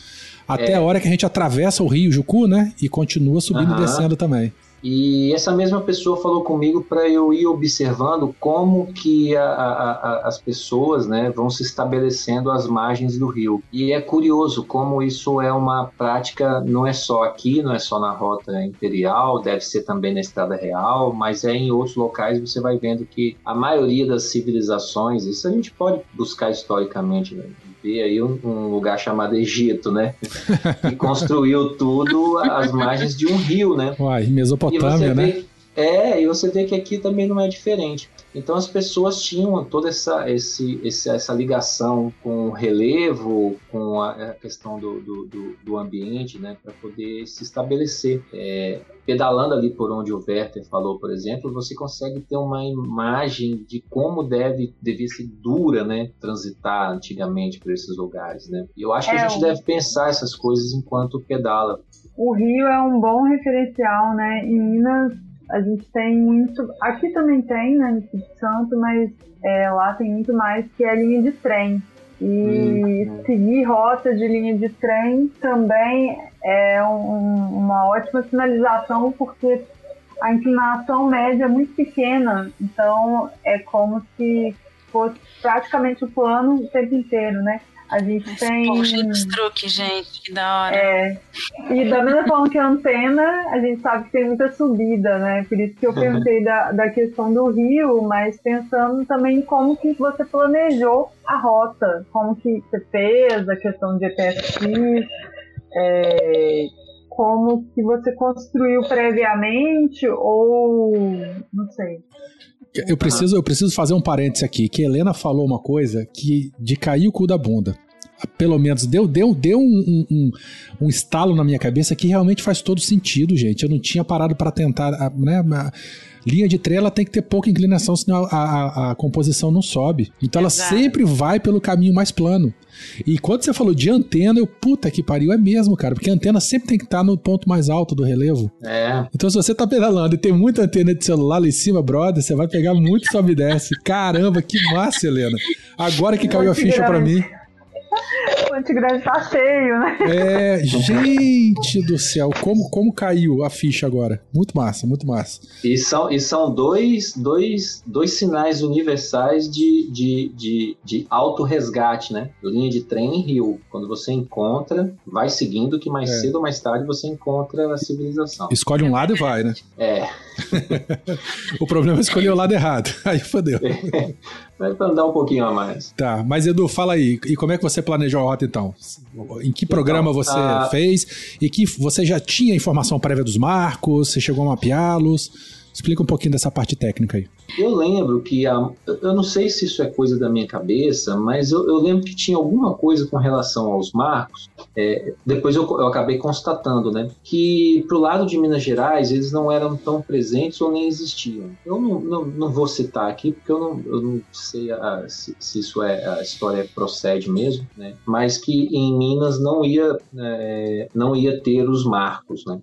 Até é. a hora que a gente atravessa o rio Jucu, né? E continua subindo uhum. e descendo também. E essa mesma pessoa falou comigo para eu ir observando como que a, a, a, as pessoas né, vão se estabelecendo às margens do rio. E é curioso como isso é uma prática, não é só aqui, não é só na rota imperial, deve ser também na estrada real, mas é em outros locais você vai vendo que a maioria das civilizações, isso a gente pode buscar historicamente, né? Ver aí um, um, lugar chamado Egito, né? que construiu tudo às margens de um rio, né? Uai, Mesopotâmia, né? é, e você vê que aqui também não é diferente. Então as pessoas tinham toda essa, esse, essa ligação com o relevo, com a, questão do, do, do ambiente, né, para poder se estabelecer. É, pedalando ali por onde o Werther falou, por exemplo, você consegue ter uma imagem de como deve devia ser dura, né, transitar antigamente por esses lugares, né. E eu acho que é, a gente o... deve pensar essas coisas enquanto pedala. O Rio é um bom referencial, né? Em Minas a gente tem muito. Aqui também tem, né, no Espírito Santo, mas é, lá tem muito mais que é a linha de trem. E hum. seguir rota de linha de trem também é um, uma ótima sinalização, porque a inclinação média é muito pequena, então é como se fosse praticamente o plano o tempo inteiro, né? A gente Esse tem. Poxa dos truques, gente, que da hora. É. E da mesma forma que a antena, a gente sabe que tem muita subida, né? Por isso que eu perguntei da, da questão do rio, mas pensando também em como que você planejou a rota, como que você fez, a questão de EPSX, é, como que você construiu previamente, ou não sei. Eu preciso, eu preciso fazer um parêntese aqui, que Helena falou uma coisa que de cair o cu da bunda. Pelo menos deu, deu, deu um, um, um estalo na minha cabeça que realmente faz todo sentido, gente. Eu não tinha parado para tentar, né? Linha de trem ela tem que ter pouca inclinação, senão a, a, a composição não sobe. Então ela sempre vai pelo caminho mais plano. E quando você falou de antena, eu, puta que pariu, é mesmo, cara, porque a antena sempre tem que estar no ponto mais alto do relevo. É. Então, se você tá pedalando e tem muita antena de celular lá em cima, brother, você vai pegar muito sobe e desce. Caramba, que massa, Helena. Agora que caiu a ficha para mim. O antigrande tá cheio, né? É, gente do céu, como, como caiu a ficha agora? Muito massa, muito massa. E são, e são dois, dois, dois sinais universais de, de, de, de auto-resgate, né? Linha de trem em rio. Quando você encontra, vai seguindo que mais é. cedo ou mais tarde você encontra a civilização. Escolhe um lado e vai, né? É. [LAUGHS] o problema é escolher o lado errado. Aí fodeu. [LAUGHS] Vai para andar um pouquinho a mais. Tá, mas Edu, fala aí, e como é que você planejou a rota então? Em que programa então, você a... fez? E que você já tinha informação prévia dos marcos? Você chegou a mapeá-los? Explica um pouquinho dessa parte técnica aí. Eu lembro que, a, eu não sei se isso é coisa da minha cabeça, mas eu, eu lembro que tinha alguma coisa com relação aos marcos. É, depois eu, eu, acabei constatando, né, que pro lado de Minas Gerais eles não eram tão presentes ou nem existiam. Eu não, não, não vou citar aqui porque eu não, eu não sei a, se, se, isso é a história procede mesmo, né, mas que em Minas não ia, é, não ia ter os marcos, né.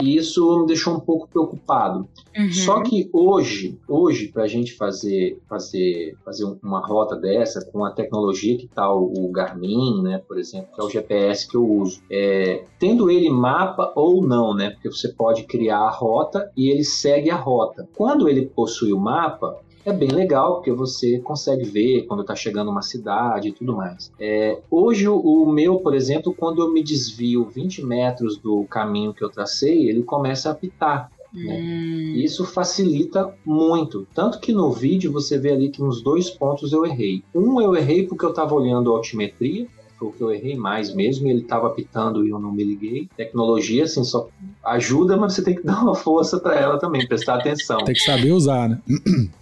E isso me deixou um pouco preocupado. Uhum. Só que hoje, hoje para a gente fazer, fazer, fazer uma rota dessa com a tecnologia que está o, o, Garmin, né, por exemplo, que é o GPS que eu uso, é, tendo ele mapa ou não, né, porque você pode criar a rota e ele segue a rota. Quando ele possui o mapa, é bem legal, porque você consegue ver quando está chegando uma cidade e tudo mais. É, hoje, o, meu, por exemplo, quando eu me desvio 20 metros do caminho que eu tracei, ele começa a apitar. Né? Hum. Isso facilita muito. Tanto que no vídeo você vê ali que nos dois pontos eu errei. Um eu errei porque eu estava olhando a altimetria, foi o que eu errei mais mesmo, ele estava apitando e eu não me liguei. Tecnologia, assim, só ajuda, mas você tem que [LAUGHS] dar uma força para ela também, prestar atenção. Tem que saber usar, né? [CLEARS THROAT]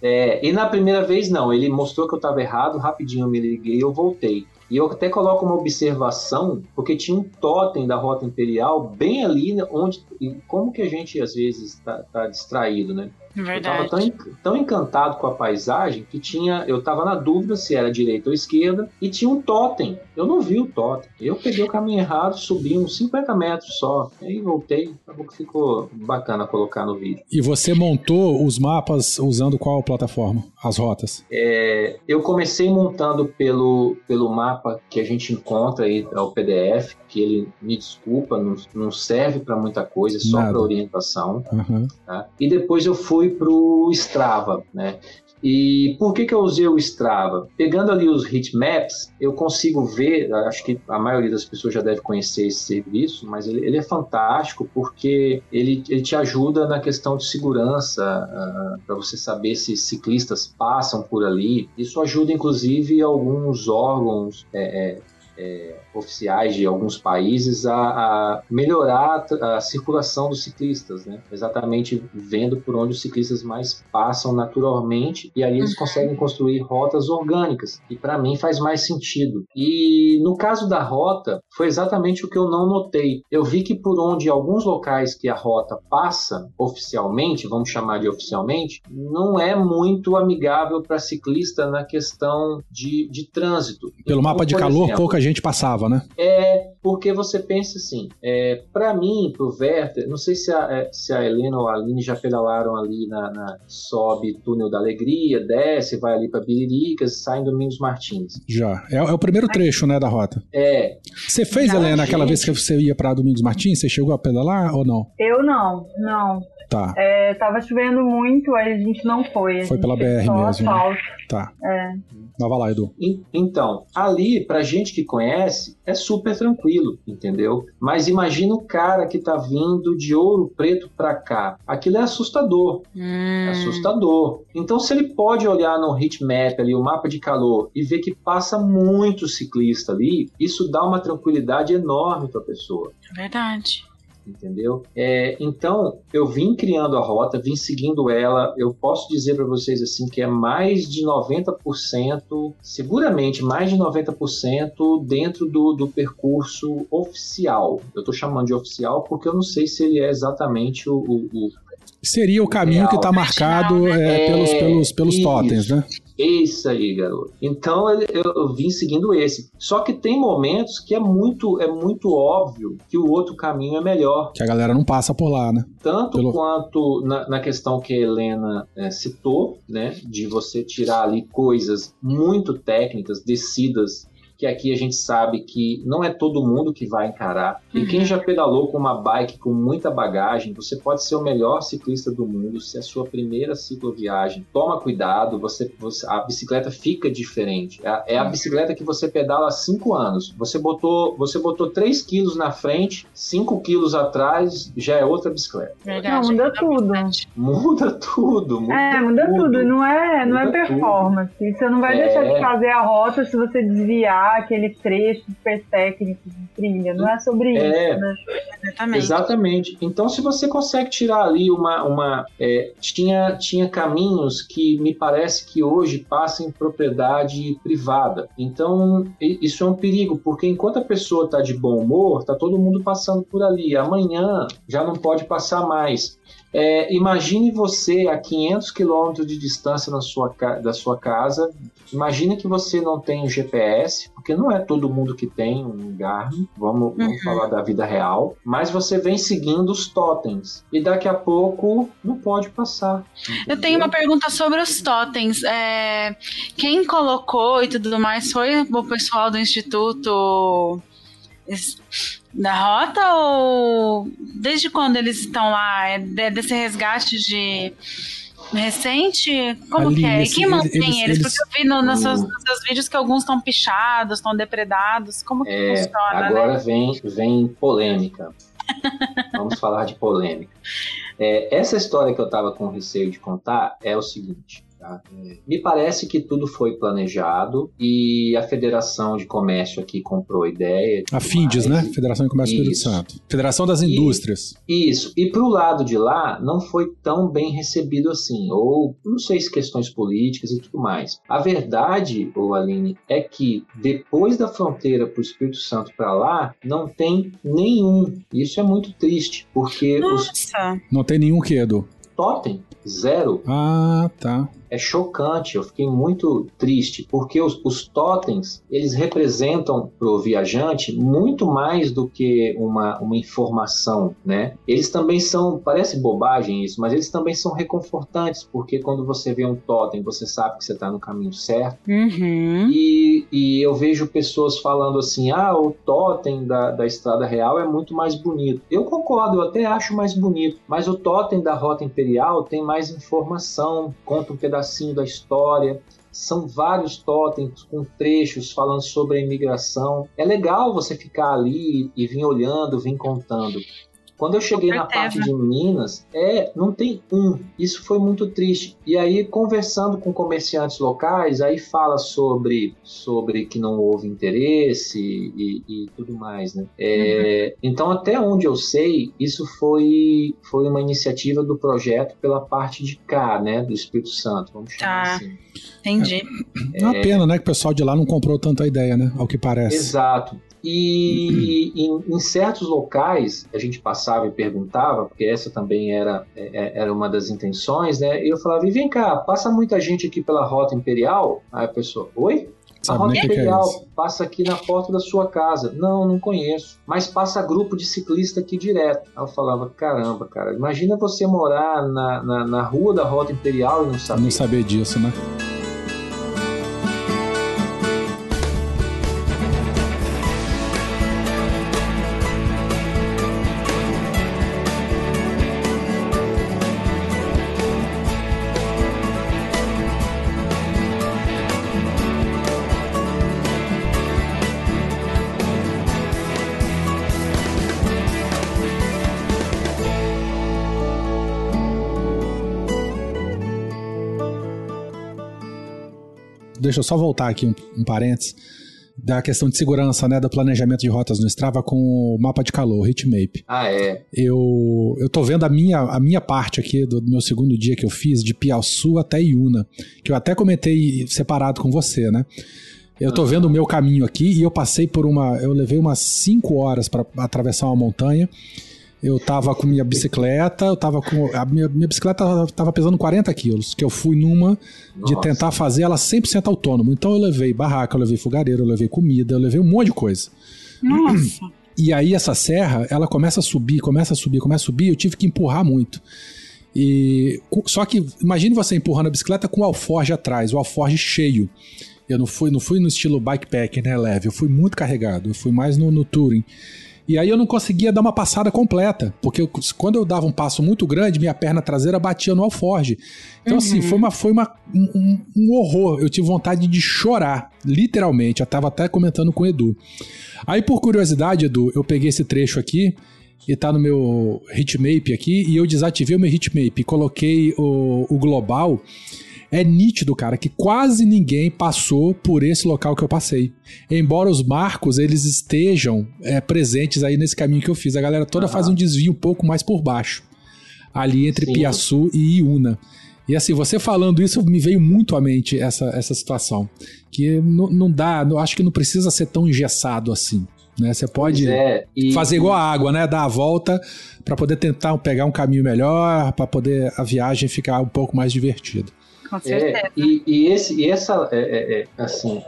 É, e na primeira vez, não, ele mostrou que eu estava errado, rapidinho eu me liguei e eu voltei. E eu até coloco uma observação, porque tinha um totem da Rota Imperial bem ali onde. Como que a gente às vezes está tá distraído, né? Verdade. Eu tava tão, tão encantado com a paisagem que tinha. Eu tava na dúvida se era direita ou esquerda e tinha um totem. Eu não vi o totem. Eu peguei o caminho errado, subi uns 50 metros só. Aí voltei. Acabou que ficou bacana colocar no vídeo. E você montou os mapas usando qual plataforma? As rotas? É, eu comecei montando pelo, pelo mapa que a gente encontra aí, é o PDF, que ele, me desculpa, não, não serve para muita coisa, é só para orientação. Aham. tá? E depois eu fui pro Strava, né? E por que, que eu usei o Strava? Pegando ali os heatmaps, eu consigo ver, acho que a maioria das pessoas já deve conhecer esse serviço, mas ele, ele é fantástico porque ele, ele te ajuda na questão de segurança, para você saber se ciclistas passam por ali. Isso ajuda, inclusive, alguns órgãos é, é, é, oficiais de alguns países a, a melhorar a, a circulação dos ciclistas, né? Exatamente vendo por onde os ciclistas mais passam naturalmente e ali eles Uhum. conseguem construir rotas orgânicas. E para mim faz mais sentido. E no caso da rota, foi exatamente o que eu não notei. Eu vi que por onde alguns locais que a rota passa oficialmente, vamos chamar de oficialmente, não é muito amigável para ciclista na questão de, de trânsito. Pelo Então, mapa de calor, exemplo, pouca gente passava, né? é porque você pensa assim, é, para mim, pro Werther, não sei se a, é, se a Helena ou a Aline já pedalaram ali na, na sobe Túnel da Alegria, desce, vai ali para Biriricas, sai em Domingos Martins. Já. É, é o primeiro trecho, né, da rota. É, Você fez, Não, Helena, aquela gente. vez que você ia pra Domingos Martins? Você chegou a pedalar ou não? Eu não, não. Tá, É, tava chovendo muito, aí a gente não foi. A Foi gente pela BR mesmo, né? asfalto. tá. É. Mas vai lá, Edu. En- Então, ali, pra gente que conhece, é super tranquilo, entendeu? Mas imagina o cara que tá vindo de Ouro Preto pra cá. Aquilo é assustador, Hum, é assustador. Então, se ele pode olhar no heatmap ali, o mapa de calor, e ver que passa muito ciclista ali, isso dá uma tranquilidade enorme pra pessoa verdade. Entendeu? É, então, eu vim criando a rota, vim seguindo ela. Eu posso dizer para vocês assim que é mais de 90%, seguramente mais de 90% dentro do, do percurso oficial. Eu estou chamando de oficial porque eu não sei se ele é exatamente o, o- o- Seria o caminho que tá Real. marcado é, É, pelos, pelos, pelos isso. totens, né? Isso aí, garoto. Então eu, eu vim seguindo esse. Só que tem momentos que é muito, é muito óbvio que o outro caminho é melhor. Que a galera não passa por lá, né? tanto Pelo- quanto na, na questão que a Helena eh, citou, né, de você tirar ali coisas muito técnicas, descidas, que aqui a gente sabe que não é todo mundo que vai encarar. E quem já pedalou com uma bike com muita bagagem, você pode ser o melhor ciclista do mundo, se é a sua primeira cicloviagem. Toma cuidado, você, você- a bicicleta fica diferente. É, a- é a bicicleta que você pedala há 5 anos. Você botou, você botou 3 quilos na frente, 5 quilos atrás, já é outra bicicleta. Verdade. Não, muda tudo. Muda tudo, muda É, muda tudo. Não é, não é performance. Você não vai É. deixar de fazer a rota se você desviar aquele trecho super técnico de trilha. Não é sobre É. isso, né? Exatamente. Exatamente. Então, se você consegue tirar ali uma. uma é, tinha, tinha caminhos que me parece que hoje passam em propriedade privada. Então, isso é um perigo, porque enquanto a pessoa está de bom humor, está todo mundo passando por ali. Amanhã já não pode passar mais. É, imagine você a 500 quilômetros de distância na sua, da sua casa. Imagine que você não tem o GPS, porque não é todo mundo que tem um Garmin. Vamos, vamos Uhum. falar da vida real. Mas você vem seguindo os totens. E daqui a pouco não pode passar. Eu tenho uma entendeu? pergunta sobre os totens. É, quem colocou e tudo mais foi o pessoal do Instituto da Rota ou desde quando eles estão lá? É de- desse resgate de recente? Como Ali, que é? esse- e quem mantém eles- eles? eles- Porque eu vi no, nos, seus, nos seus vídeos que alguns estão pichados, estão depredados. Como que É, funciona, agora né? vem, vem polêmica. [LAUGHS] Vamos falar de polêmica. É, essa história que eu estava com receio de contar é o seguinte. Tá? Me parece que tudo foi planejado e a Federação de Comércio aqui comprou a ideia. A FINDES, né? mais. Federação de Comércio do Espírito. Santo. Federação das E- Indústrias. Isso. E pro lado de lá não foi tão bem recebido assim, ou não sei se questões políticas e tudo mais. A verdade, ô Aline, é que depois da fronteira pro Espírito Santo para lá, não tem nenhum. Isso é muito triste, porque os Nossa, Não tem nenhum que, Edu? totem. Zero. Ah, tá. É chocante, eu fiquei muito triste, porque os, os totens, eles representam para o viajante muito mais do que uma, uma informação, né? Eles também são, parece bobagem isso, mas eles também são reconfortantes, porque quando você vê um totem, você sabe que você está no caminho certo. Uhum. E, e eu vejo pessoas falando assim, ah, o totem da, da Estrada Real é muito mais bonito. Eu concordo, eu até acho mais bonito, mas o totem da Rota Imperial tem mais informação, conta um pedacinho da história. São vários totens com trechos falando sobre a imigração. É legal você ficar ali e vir olhando, vir contando. Quando eu cheguei na parte de Minas, é, não tem um. Isso foi muito triste. E aí, conversando com comerciantes locais, aí fala sobre, sobre que não houve interesse e, e tudo mais, né? É, uhum. Então, até onde eu sei, isso foi, foi uma iniciativa do projeto pela parte de cá, né? Do Espírito Santo, vamos chamar tá. assim. Entendi. É uma pena, né? Que o pessoal de lá não comprou tanta ideia, né? Ao que parece. Exato. E em, em, certos locais a gente passava e perguntava, porque essa também era, é, é, era uma das intenções, né? E eu falava, e vem cá, passa muita gente aqui pela Rota Imperial? Aí a pessoa, oi? A Rota é Imperial é passa aqui na porta da sua casa. Não, não conheço. Mas passa grupo de ciclista aqui direto. Aí eu falava, caramba, cara, imagina você morar na, na, na rua da Rota Imperial e não saber. Não saber disso, né? Deixa eu só voltar aqui um, um parênteses da questão de segurança, né, do planejamento de rotas no Strava com o mapa de calor, Hitmap. Ah, é. Eu, eu tô vendo a minha, a minha parte aqui do, do meu segundo dia que eu fiz, de Piauçu até Iuna, que eu até comentei separado com você, né? Eu tô vendo o meu caminho aqui e eu passei por uma. Eu levei umas 5 horas para atravessar uma montanha eu tava com minha bicicleta, eu tava com. A minha, minha bicicleta tava pesando 40 quilos, que eu fui numa Nossa. de tentar fazer ela 100% autônoma. Então eu levei barraca, eu levei fogareiro, eu levei comida, eu levei um monte de coisa. Nossa! E aí essa serra, ela começa a subir, começa a subir, começa a subir, eu tive que empurrar muito. E só que imagine você empurrando a bicicleta com o alforge atrás, o alforge cheio. Eu não fui, não fui no estilo bikepack, né, leve, eu fui muito carregado, eu fui mais no, no touring. E aí eu não conseguia dar uma passada completa, porque eu, quando eu dava um passo muito grande, minha perna traseira batia no alforge. Então, assim, uhum. assim, foi, uma, foi uma, um, um, horror. Eu tive vontade de chorar, literalmente. Eu tava até comentando com o Edu. Aí, por curiosidade, Edu, eu peguei esse trecho aqui e tá no meu hitmap aqui, e eu desativei o meu hitmap coloquei o, o global é nítido, cara, que quase ninguém passou por esse local que eu passei. Embora os marcos eles estejam é, presentes aí nesse caminho que eu fiz, a galera toda faz um desvio um pouco mais por baixo, ali entre Sim. Piaçu e Iuna. E assim, você falando isso, me veio muito à mente essa, essa situação. Que não, não dá, eu acho que não precisa ser tão engessado assim. Né? Você pode é, e, fazer igual a água, né? Dar a volta para poder tentar pegar um caminho melhor, para poder a viagem ficar um pouco mais divertida. Com é, certeza. É, e, e, esse, e essa, é, é, é, assim,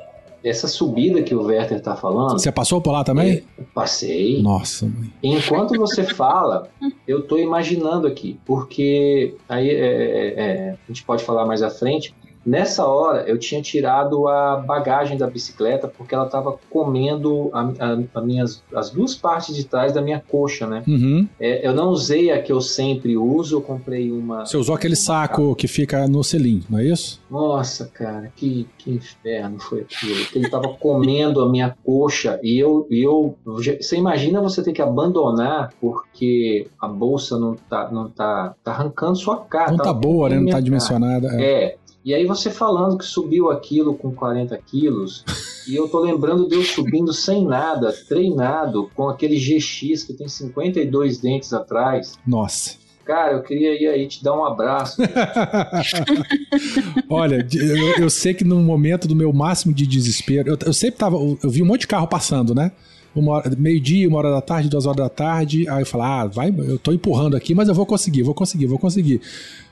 essa subida que o Werther está falando. Você passou por lá também? É, passei. Nossa. Mãe. Enquanto você [LAUGHS] fala, eu estou imaginando aqui, porque aí é, a gente pode falar mais à frente. Nessa hora, eu tinha tirado a bagagem da bicicleta porque ela estava comendo a, a, a, minhas, as duas partes de trás da minha coxa, né? Uhum. É, eu não usei a que eu sempre uso, eu comprei uma. Você usou aquele saco que fica no selim, não é isso? Nossa, cara, que, que inferno foi aquilo. Ele estava comendo a minha coxa e eu, eu. Você imagina você ter que abandonar porque a bolsa não tá, não tá, tá arrancando sua cara. Não tá, tá boa, né? Não tá dimensionada. É. é. E aí você falando que subiu aquilo com 40 quilos, e eu tô lembrando de eu subindo sem nada, treinado, com aquele GX que tem 52 dentes atrás. Nossa. Cara, eu queria ir aí te dar um abraço. [LAUGHS] Olha, eu, eu, sei que no momento do meu máximo de desespero, eu, eu sempre tava. Eu vi um monte de carro passando, né? uma hora, meio-dia, uma hora da tarde, duas horas da tarde. Aí eu falo, ah, vai, eu tô empurrando aqui, mas eu vou conseguir, vou conseguir, vou conseguir.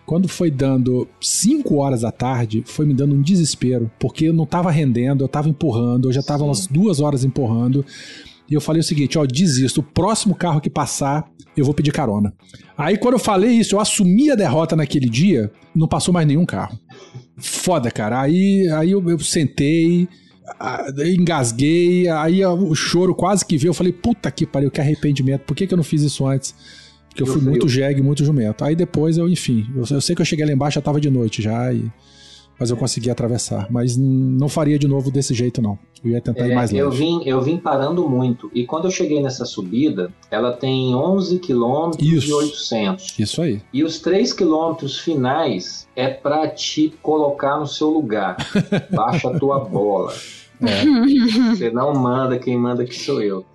Quando foi dando 5 horas da tarde, foi me dando um desespero, porque eu não tava rendendo, eu tava empurrando, eu já tava Sim. umas duas horas empurrando. E eu falei o seguinte, ó, desisto, o próximo carro que passar, eu vou pedir carona. Aí quando eu falei isso, eu assumi a derrota naquele dia, não passou mais nenhum carro. Foda, cara. Aí, aí eu, eu sentei, engasguei, aí o choro quase que veio. Eu falei, puta que pariu, que arrependimento. Por que, que eu não fiz isso antes? Porque eu fui muito jegue, muito jumento. Aí depois eu, enfim, eu, eu sei que eu cheguei lá embaixo, já tava de noite já, e- mas eu consegui atravessar. Mas não faria de novo desse jeito, não. Eu ia tentar ir É, mais eu, leve. vim, eu vim parando muito. E quando eu cheguei nessa subida, ela tem 11 quilômetros e 800. Isso aí. E os 3 quilômetros finais é pra te colocar no seu lugar. [LAUGHS] Baixa a tua bola. É. Você não manda, quem manda que sou eu.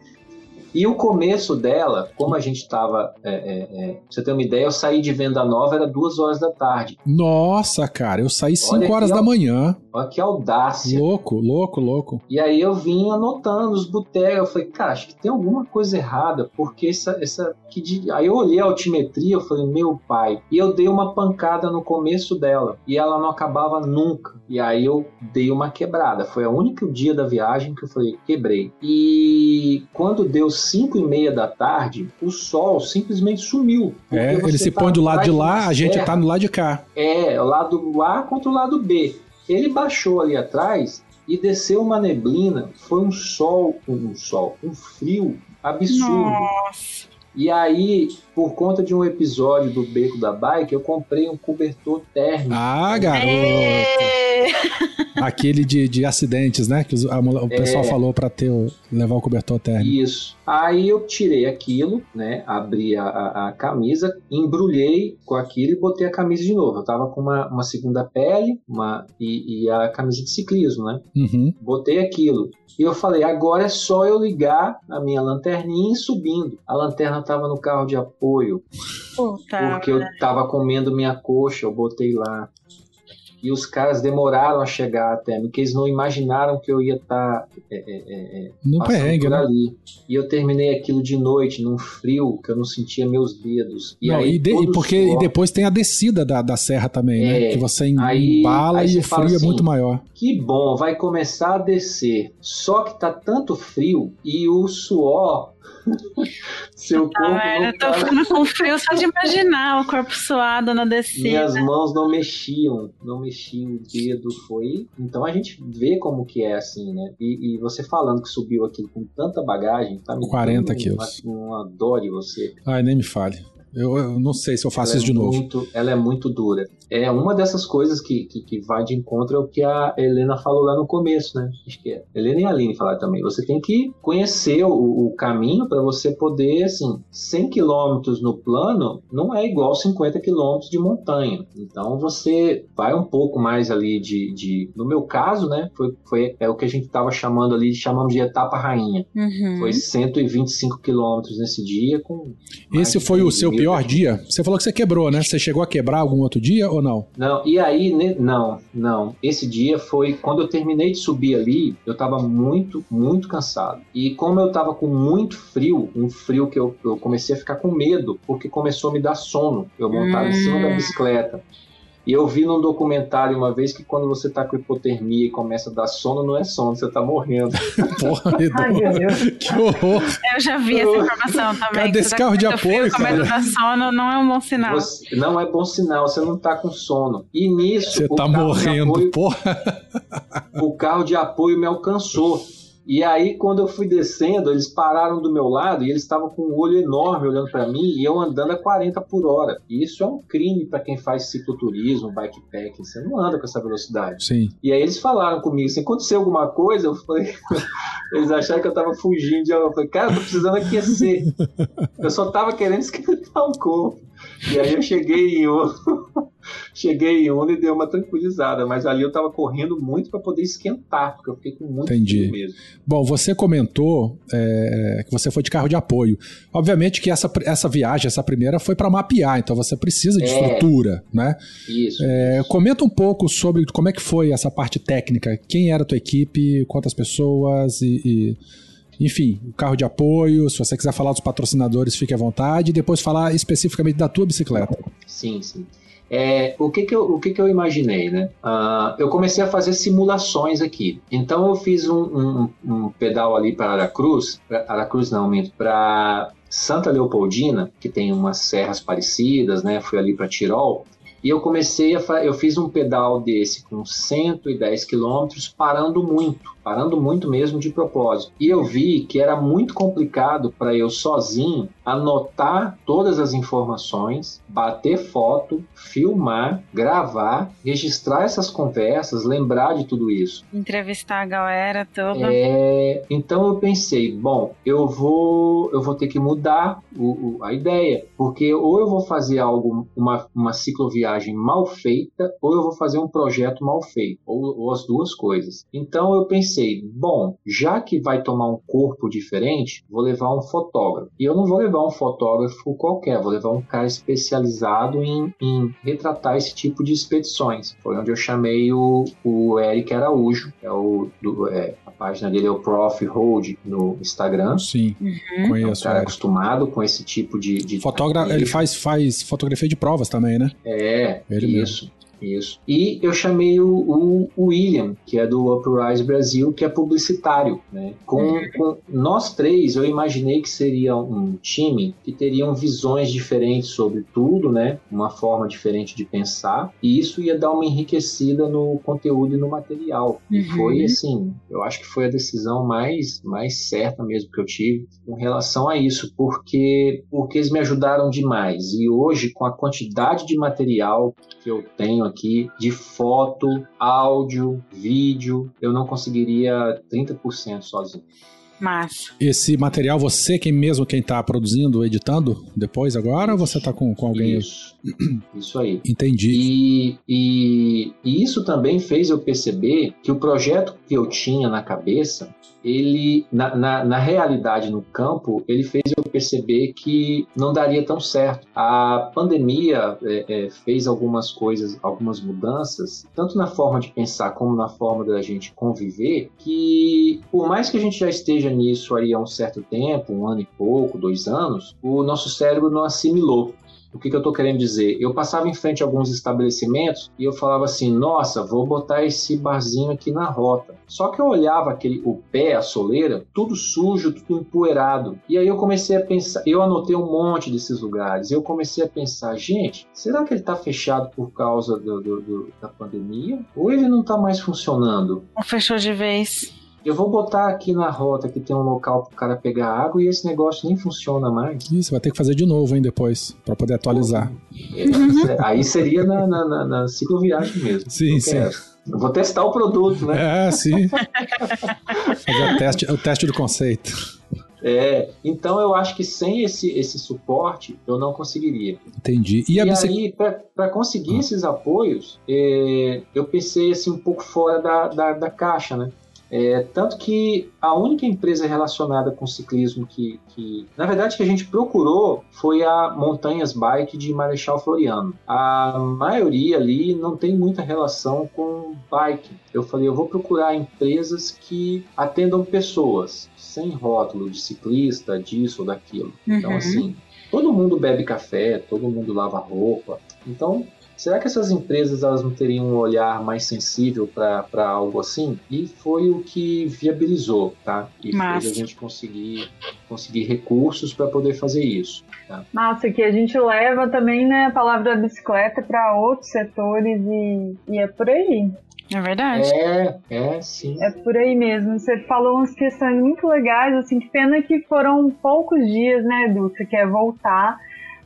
E o começo dela, como a gente tava. É, é, é, pra você ter uma ideia, eu saí de Venda Nova, era duas horas da tarde. Nossa, cara, eu saí 5 Olha horas da manhã. Olha que audácia. Louco, louco, louco. E aí eu vim anotando os botecos. Eu falei, cara, acho que tem alguma coisa errada, porque essa. essa que de... Aí eu olhei a altimetria, eu falei, meu pai. E eu dei uma pancada no começo dela. E ela não acabava nunca. E aí eu dei uma quebrada. Foi o único dia da viagem que eu falei, quebrei. E quando deu 5 e meia da tarde, o sol simplesmente sumiu. É, ele se tá põe do lado de lá, a gente serra. tá no lado de cá. É, o lado A contra o lado B. Ele baixou ali atrás e desceu uma neblina. Foi um sol, um sol, um frio absurdo. Nossa. E aí, por conta de um episódio do Beco da Bike, eu comprei um cobertor térmico. Ah, garoto. É. Aquele de, de acidentes, né? Que a o pessoal É. falou pra ter o- levar o cobertor térmico. Isso. Aí eu tirei aquilo, né? Abri a, a- a camisa, embrulhei com aquilo e botei a camisa de novo. Eu tava com uma, uma segunda pele uma, e, e a camisa de ciclismo, né? Uhum. Botei aquilo. E eu falei, agora é só eu ligar a minha lanterninha e ir subindo. A lanterna tava no carro de apoio, Puta. porque eu tava comendo minha coxa, eu botei lá. E os caras demoraram a chegar até mim, porque eles não imaginaram que eu ia estar No passando perrengue, por né? ali. E eu terminei aquilo de noite, num frio, que eu não sentia meus dedos. E Não, aí, e, de- e o porque e depois tem a descida da, da serra também, né? É, Que você aí- embala aí e você o fala frio é assim, muito maior. Que bom, vai começar a descer. Só que tá tanto frio e o suor. Seu corpo Ah, velho, eu tô tava- ficando com frio só de imaginar o corpo suado na descida. Minhas mãos não mexiam, não mexiam o dedo, foi. Então a gente vê como que é assim, né? E, e você falando que subiu aquilo com tanta bagagem, tá me 40 dando quilos. Uma, uma dó de você. Ai, nem me fale. Eu, eu não sei se eu faço ela isso é de novo. Muito, ela é muito dura. É uma dessas coisas que, que, que vai de encontro ao que a Helena falou lá no começo, né? Acho que é. Helena e a Aline falaram também. Você tem que conhecer o, o caminho para você poder, assim, 100 quilômetros no plano não é igual 50 quilômetros de montanha. Então você vai um pouco mais ali de. de no meu caso, né? Foi, foi é o que a gente estava chamando ali, chamamos de etapa rainha. Uhum. Foi 125 quilômetros nesse dia com. Esse foi o 15 seu pior dia? Você falou que você quebrou, né? Você chegou a quebrar algum outro dia ou não? Não, e aí, ne- não, não. Esse dia foi quando eu terminei de subir ali, eu tava muito, muito cansado. E como eu tava com muito frio, um frio que eu, eu comecei a ficar com medo, porque começou a me dar sono. Eu montava em cima da Hum. bicicleta. E eu vi num documentário uma vez que quando você tá com hipotermia e começa a dar sono, não é sono, você tá morrendo. [LAUGHS] Porra, Ai, meu Deus. que horror. Eu já vi essa informação também. Cadê esse carro de muito frio, apoio, Com medo cara? da sono não é um bom sinal. Você- não é bom sinal, você não tá com sono. E nisso, Você tá morrendo, apoio- porra. o carro de apoio me alcançou. E aí, quando eu fui descendo, eles pararam do meu lado e eles estavam com um olho enorme olhando para mim e eu andando a 40 por hora. E isso é um crime para quem faz cicloturismo, bikepacking. Você não anda com essa velocidade. Sim. E aí eles falaram comigo, se aconteceu alguma coisa, eu falei, [LAUGHS] eles acharam que eu tava fugindo de algo. Eu falei, cara, eu tô precisando aquecer. Eu só tava querendo esquentar o corpo. E aí eu cheguei em um, [LAUGHS] cheguei em um e dei uma tranquilizada, mas ali eu tava correndo muito para poder esquentar, porque eu fiquei com muito Entendi. mesmo. Bom, você comentou é, que você foi de carro de apoio. Obviamente que essa, essa viagem, essa primeira, foi para mapear, então você precisa de É. estrutura, né? Isso. É, comenta um pouco sobre como é que foi essa parte técnica. Quem era a tua equipe, quantas pessoas e, e enfim, o carro de apoio. Se você quiser falar dos patrocinadores, fique à vontade. E depois falar especificamente da tua bicicleta. Sim, sim. É, o que que eu, o que que eu imaginei, né? Uh, eu comecei a fazer simulações aqui. Então eu fiz um, um, um pedal ali para Aracruz, Aracruz não, para Santa Leopoldina, que tem umas serras parecidas, né? Fui ali para Tirol. E eu comecei a eu fiz um pedal desse com 110 quilômetros parando muito parando muito mesmo de propósito. E eu vi que era muito complicado para eu sozinho anotar todas as informações, bater foto, filmar, gravar, registrar essas conversas, lembrar de tudo isso. Entrevistar a galera toda. É, então eu pensei, bom, eu vou eu vou ter que mudar o, o, a ideia, porque ou eu vou fazer algo uma, uma cicloviagem mal feita, ou eu vou fazer um projeto mal feito, ou, ou as duas coisas. Então eu pensei bom, já que vai tomar um corpo diferente, vou levar um fotógrafo. E eu não vou levar um fotógrafo qualquer, vou levar um cara especializado em, em retratar esse tipo de expedições. Foi onde eu chamei o, o Eric Araújo, que é o do, é, a página dele é o Prof. Hold no Instagram. Sim, uhum. conheço. É um cara acostumado com esse tipo de. de Fotógrafo, ele faz, faz fotografia de provas também, né? É, ele isso. Isso. E eu chamei o, o, o, William, que é do Uprise Brasil, que é publicitário. Né? Com, uhum. com, nós três, eu imaginei que seria um time que teriam visões diferentes sobre tudo, né? uma forma diferente de pensar, e isso ia dar uma enriquecida no conteúdo e no material. Uhum. E foi assim, eu acho que foi a decisão mais, mais certa mesmo que eu tive com relação a isso, porque, porque eles me ajudaram demais. E hoje, com a quantidade de material que eu tenho aqui de foto, áudio, vídeo, eu não conseguiria 30% sozinho. Massa. Esse material, você quem mesmo quem está produzindo, editando depois agora, ou você está com, com alguém? Isso, isso aí. Entendi. E, e, e isso também fez eu perceber que o projeto que eu tinha na cabeça ele, na, na, na, realidade, no campo, ele fez eu perceber que não daria tão certo. A pandemia é, é, fez algumas coisas, algumas mudanças, tanto na forma de pensar como na forma da gente conviver, que por mais que a gente já esteja nisso aí há um certo tempo, um ano e pouco, dois anos, o nosso cérebro não assimilou. O que, que eu estou querendo dizer? Eu passava em frente a alguns estabelecimentos e eu falava assim: nossa, vou botar esse barzinho aqui na rota. Só que eu olhava aquele, o pé, a soleira, tudo sujo, tudo empoeirado. E aí eu comecei a pensar, eu anotei um monte desses lugares. Eu comecei a pensar, gente, será que ele está fechado por causa do, do, do, da pandemia? Ou ele não está mais funcionando? Fechou de vez. Eu vou botar aqui na rota que tem um local para o cara pegar água e esse negócio nem funciona mais. Isso, vai ter que fazer de novo, hein, depois, para poder atualizar. É, aí seria na, na, na, na cicloviagem mesmo. Sim, sim. Eu vou testar o produto, né? É, sim. Fazer o teste, o teste do conceito. É, então eu acho que sem esse, esse suporte eu não conseguiria. Entendi. E, e aí, para conseguir ah. esses apoios, é, eu pensei assim um pouco fora da, da, da caixa, né? É, tanto que a única empresa relacionada com ciclismo que, que, na verdade, que a gente procurou foi a Montanhas Bike de Marechal Floriano. A maioria ali não tem muita relação com bike. Eu falei, eu vou procurar empresas que atendam pessoas, sem rótulo de ciclista, disso ou daquilo. Então, uhum. Então, assim, todo mundo bebe café, todo mundo lava roupa. Então, Será que essas empresas elas não teriam um olhar mais sensível para algo assim? E foi o que viabilizou, tá? E fez a gente conseguir, conseguir recursos para poder fazer isso. Tá? Massa, que a gente leva também né, a palavra da bicicleta para outros setores e, e é por aí. É verdade. É, é, sim. É por aí mesmo. Você falou umas questões muito legais, assim, que pena que foram poucos dias, né, Edu? Você quer voltar,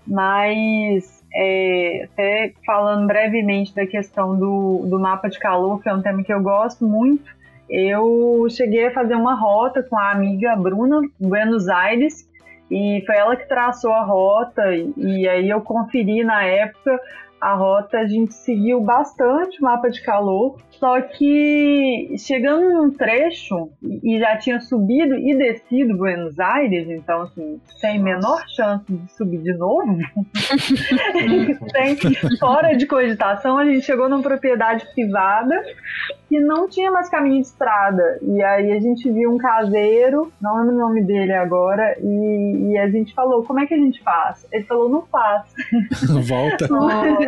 mas é, até falando brevemente da questão do, do mapa de calor, que é um tema que eu gosto muito, eu cheguei a fazer uma rota com a amiga Bruna, Buenos Aires, e foi ela que traçou a rota, e, e aí eu conferi na época a rota, a gente seguiu bastante o mapa de calor, só que chegando num trecho e já tinha subido e descido Buenos Aires, então assim, sem menor chance de subir de novo, [LAUGHS] sem fora de cogitação, a gente chegou numa propriedade privada que não tinha mais caminho de estrada. E aí a gente viu um caseiro, não lembro o nome dele agora, e, e a gente falou, como é que a gente faz? Ele falou, não faz. [LAUGHS] Volta. não,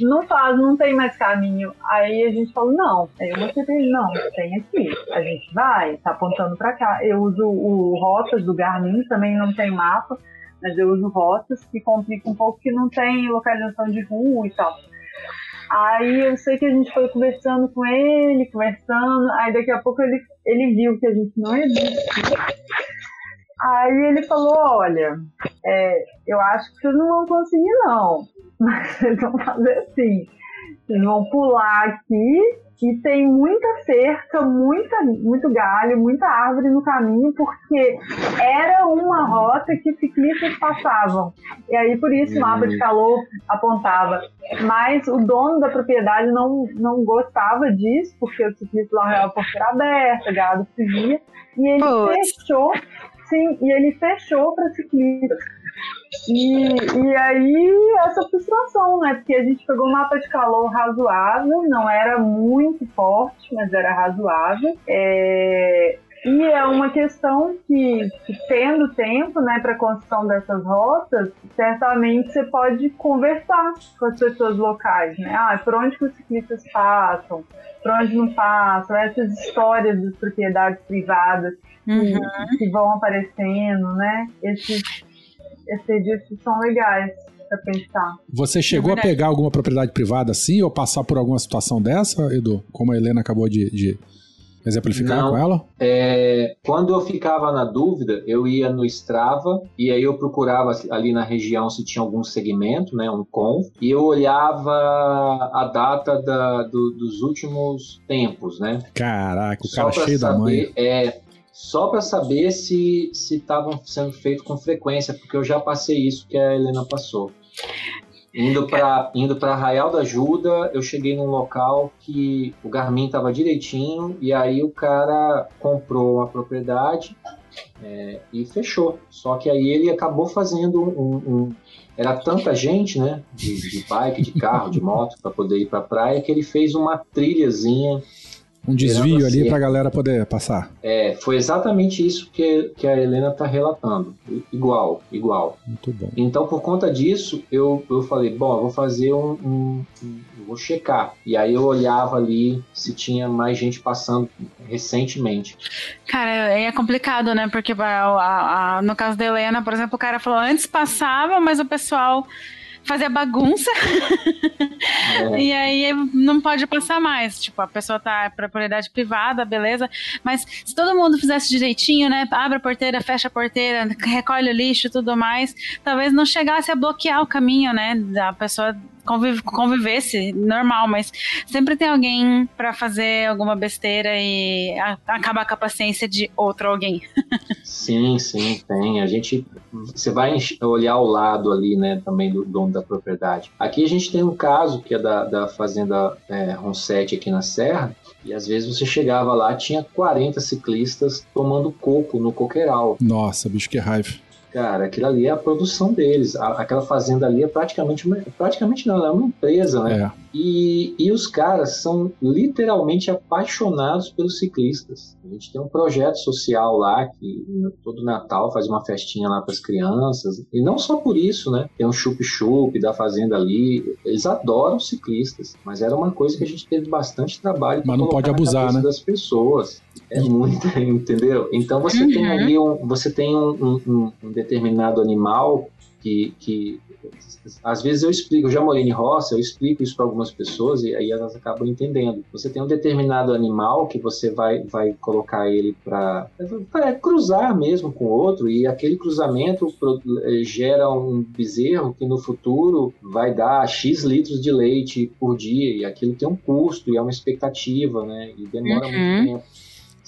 não faz, não tem mais caminho. Aí a gente falou, não. Aí eu mostrei pra ele, não, tem aqui. A gente vai, tá apontando pra cá. Eu uso o rotas do Garmin, também não tem mapa, mas eu uso rotas que complica um pouco que não tem localização de rua e tal. Aí eu sei que a gente foi conversando com ele, conversando, aí daqui a pouco ele, ele viu que a gente não desistir. Aí ele falou, olha, é, eu acho que vocês não vão conseguir não, [LAUGHS] mas vocês vão fazer assim, vocês vão pular aqui e tem muita cerca, muita, muito galho, muita árvore no caminho, porque era uma rota que ciclistas passavam. E aí por isso o mapa de calor apontava. Mas o dono da propriedade não, não gostava disso, porque o ciclista largava a porteira aberta, gado fugia, e ele fechou, sim, e ele fechou para ciclistas. E, e aí, essa frustração, né? Porque a gente pegou um mapa de calor razoável, não era muito forte, mas era razoável. É, e é uma questão que, que tendo tempo né, para a construção dessas rotas, certamente você pode conversar com as pessoas locais, né? Ah, por onde que os ciclistas passam, por onde não passam, essas histórias das propriedades privadas que, uhum. que vão aparecendo, né? Esses, esses dias são legais para pensar. Você chegou a pegar alguma propriedade privada assim ou passar por alguma situação dessa, Edu? Como a Helena acabou de, de exemplificar Não, com ela? É, quando eu ficava na dúvida, eu ia no Strava e aí eu procurava ali na região se tinha algum segmento, né, um conf, e eu olhava a data da, do, dos últimos tempos, né? Caraca, o cara cheio saber, da mãe. É, só para saber se estavam sendo feitos com frequência, porque eu já passei isso que a Helena passou. Indo para indo para Arraial da Ajuda, eu cheguei num local que o Garmin estava direitinho e aí o cara comprou uma propriedade é, e fechou. Só que aí ele acabou fazendo um, um era tanta gente, né, de, de bike, de carro, de moto para poder ir para a praia que ele fez uma trilhazinha um desvio ali para a galera poder passar. É, foi exatamente isso que, que a Helena está relatando. Igual, igual. Muito bom. Então, por conta disso, eu, eu falei, bom, eu vou fazer um, um, um vou checar. E aí eu olhava ali se tinha mais gente passando recentemente. Cara, é complicado, né? Porque a, a, no caso da Helena, por exemplo, o cara falou antes passava, mas o pessoal fazia bagunça. É. [LAUGHS] e aí não pode passar mais. Tipo, a pessoa tá propriedade privada, beleza. Mas se todo mundo fizesse direitinho, né? Abre a porteira, fecha a porteira, recolhe o lixo e tudo mais, talvez não chegasse a bloquear o caminho, né? Da pessoa conviv convivesse normal, mas sempre tem alguém para fazer alguma besteira e acabar com a paciência de outro alguém. [LAUGHS] sim, sim, tem. A gente você vai olhar o lado ali, né, também do dono da propriedade. Aqui a gente tem um caso que é da, da fazenda é, Ronsetti aqui na Serra, e às vezes você chegava lá, tinha 40 ciclistas tomando coco no coqueiral. Nossa, bicho, que raiva. Cara, aquilo ali é a produção deles. aquela fazenda ali é praticamente praticamente não, é uma empresa, né? É. E, e os caras são literalmente apaixonados pelos ciclistas. A gente tem um projeto social lá que todo Natal faz uma festinha lá para as crianças. E não só por isso, né? Tem um chup-chup da fazenda ali. Eles adoram ciclistas, mas era uma coisa que a gente teve bastante trabalho. Mas não pode abusar, né? Das pessoas. É muito, [LAUGHS] entendeu? Então você uhum. tem ali um, você tem um, um, um determinado animal que, que às vezes eu explico, eu já morei em roça, eu explico isso para algumas pessoas e aí elas acabam entendendo. Você tem um determinado animal que você vai, vai colocar ele para cruzar mesmo com outro e aquele cruzamento eh, gera um bezerro que no futuro vai dar X litros de leite por dia e aquilo tem um custo e é uma expectativa, né? E demora uhum. muito tempo.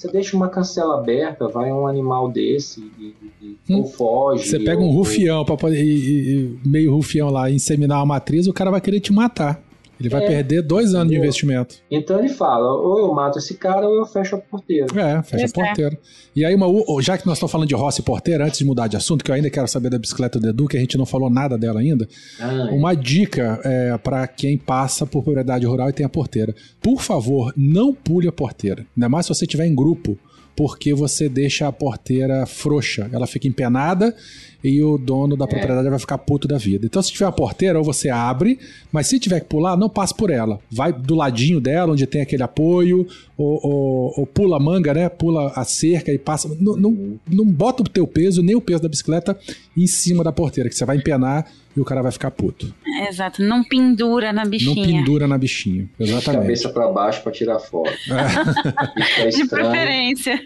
Você deixa uma cancela aberta, vai um animal desse e, e, hum. ou foge. Você pega um ou, rufião para poder e, e, meio rufião lá inseminar a matriz, o cara vai querer te matar. Ele vai é, perder dois anos de investimento. Então ele fala: ou eu mato esse cara ou eu fecho a porteira. É, fecha Isso a porteira. É. E aí, uma, já que nós estamos falando de Rossi e porteira, antes de mudar de assunto, que eu ainda quero saber da bicicleta do Edu, que a gente não falou nada dela ainda. Ah, é. uma dica é, para quem passa por propriedade rural e tem a porteira: por favor, não pule a porteira. Ainda mais se você estiver em grupo porque você deixa a porteira frouxa, ela fica empenada e o dono da é. propriedade vai ficar puto da vida. Então, se tiver a porteira, ou você abre, mas se tiver que pular, não passe por ela. Vai do ladinho dela, onde tem aquele apoio, ou, ou, ou pula a manga, né? Pula a cerca e passa. Não, não, não bota o teu peso, nem o peso da bicicleta em cima da porteira, que você vai empenar e o cara vai ficar puto. Exato, não pendura na bichinha. Não pendura na bichinha, exatamente. Cabeça para baixo para tirar foto. É. [LAUGHS] De preferência.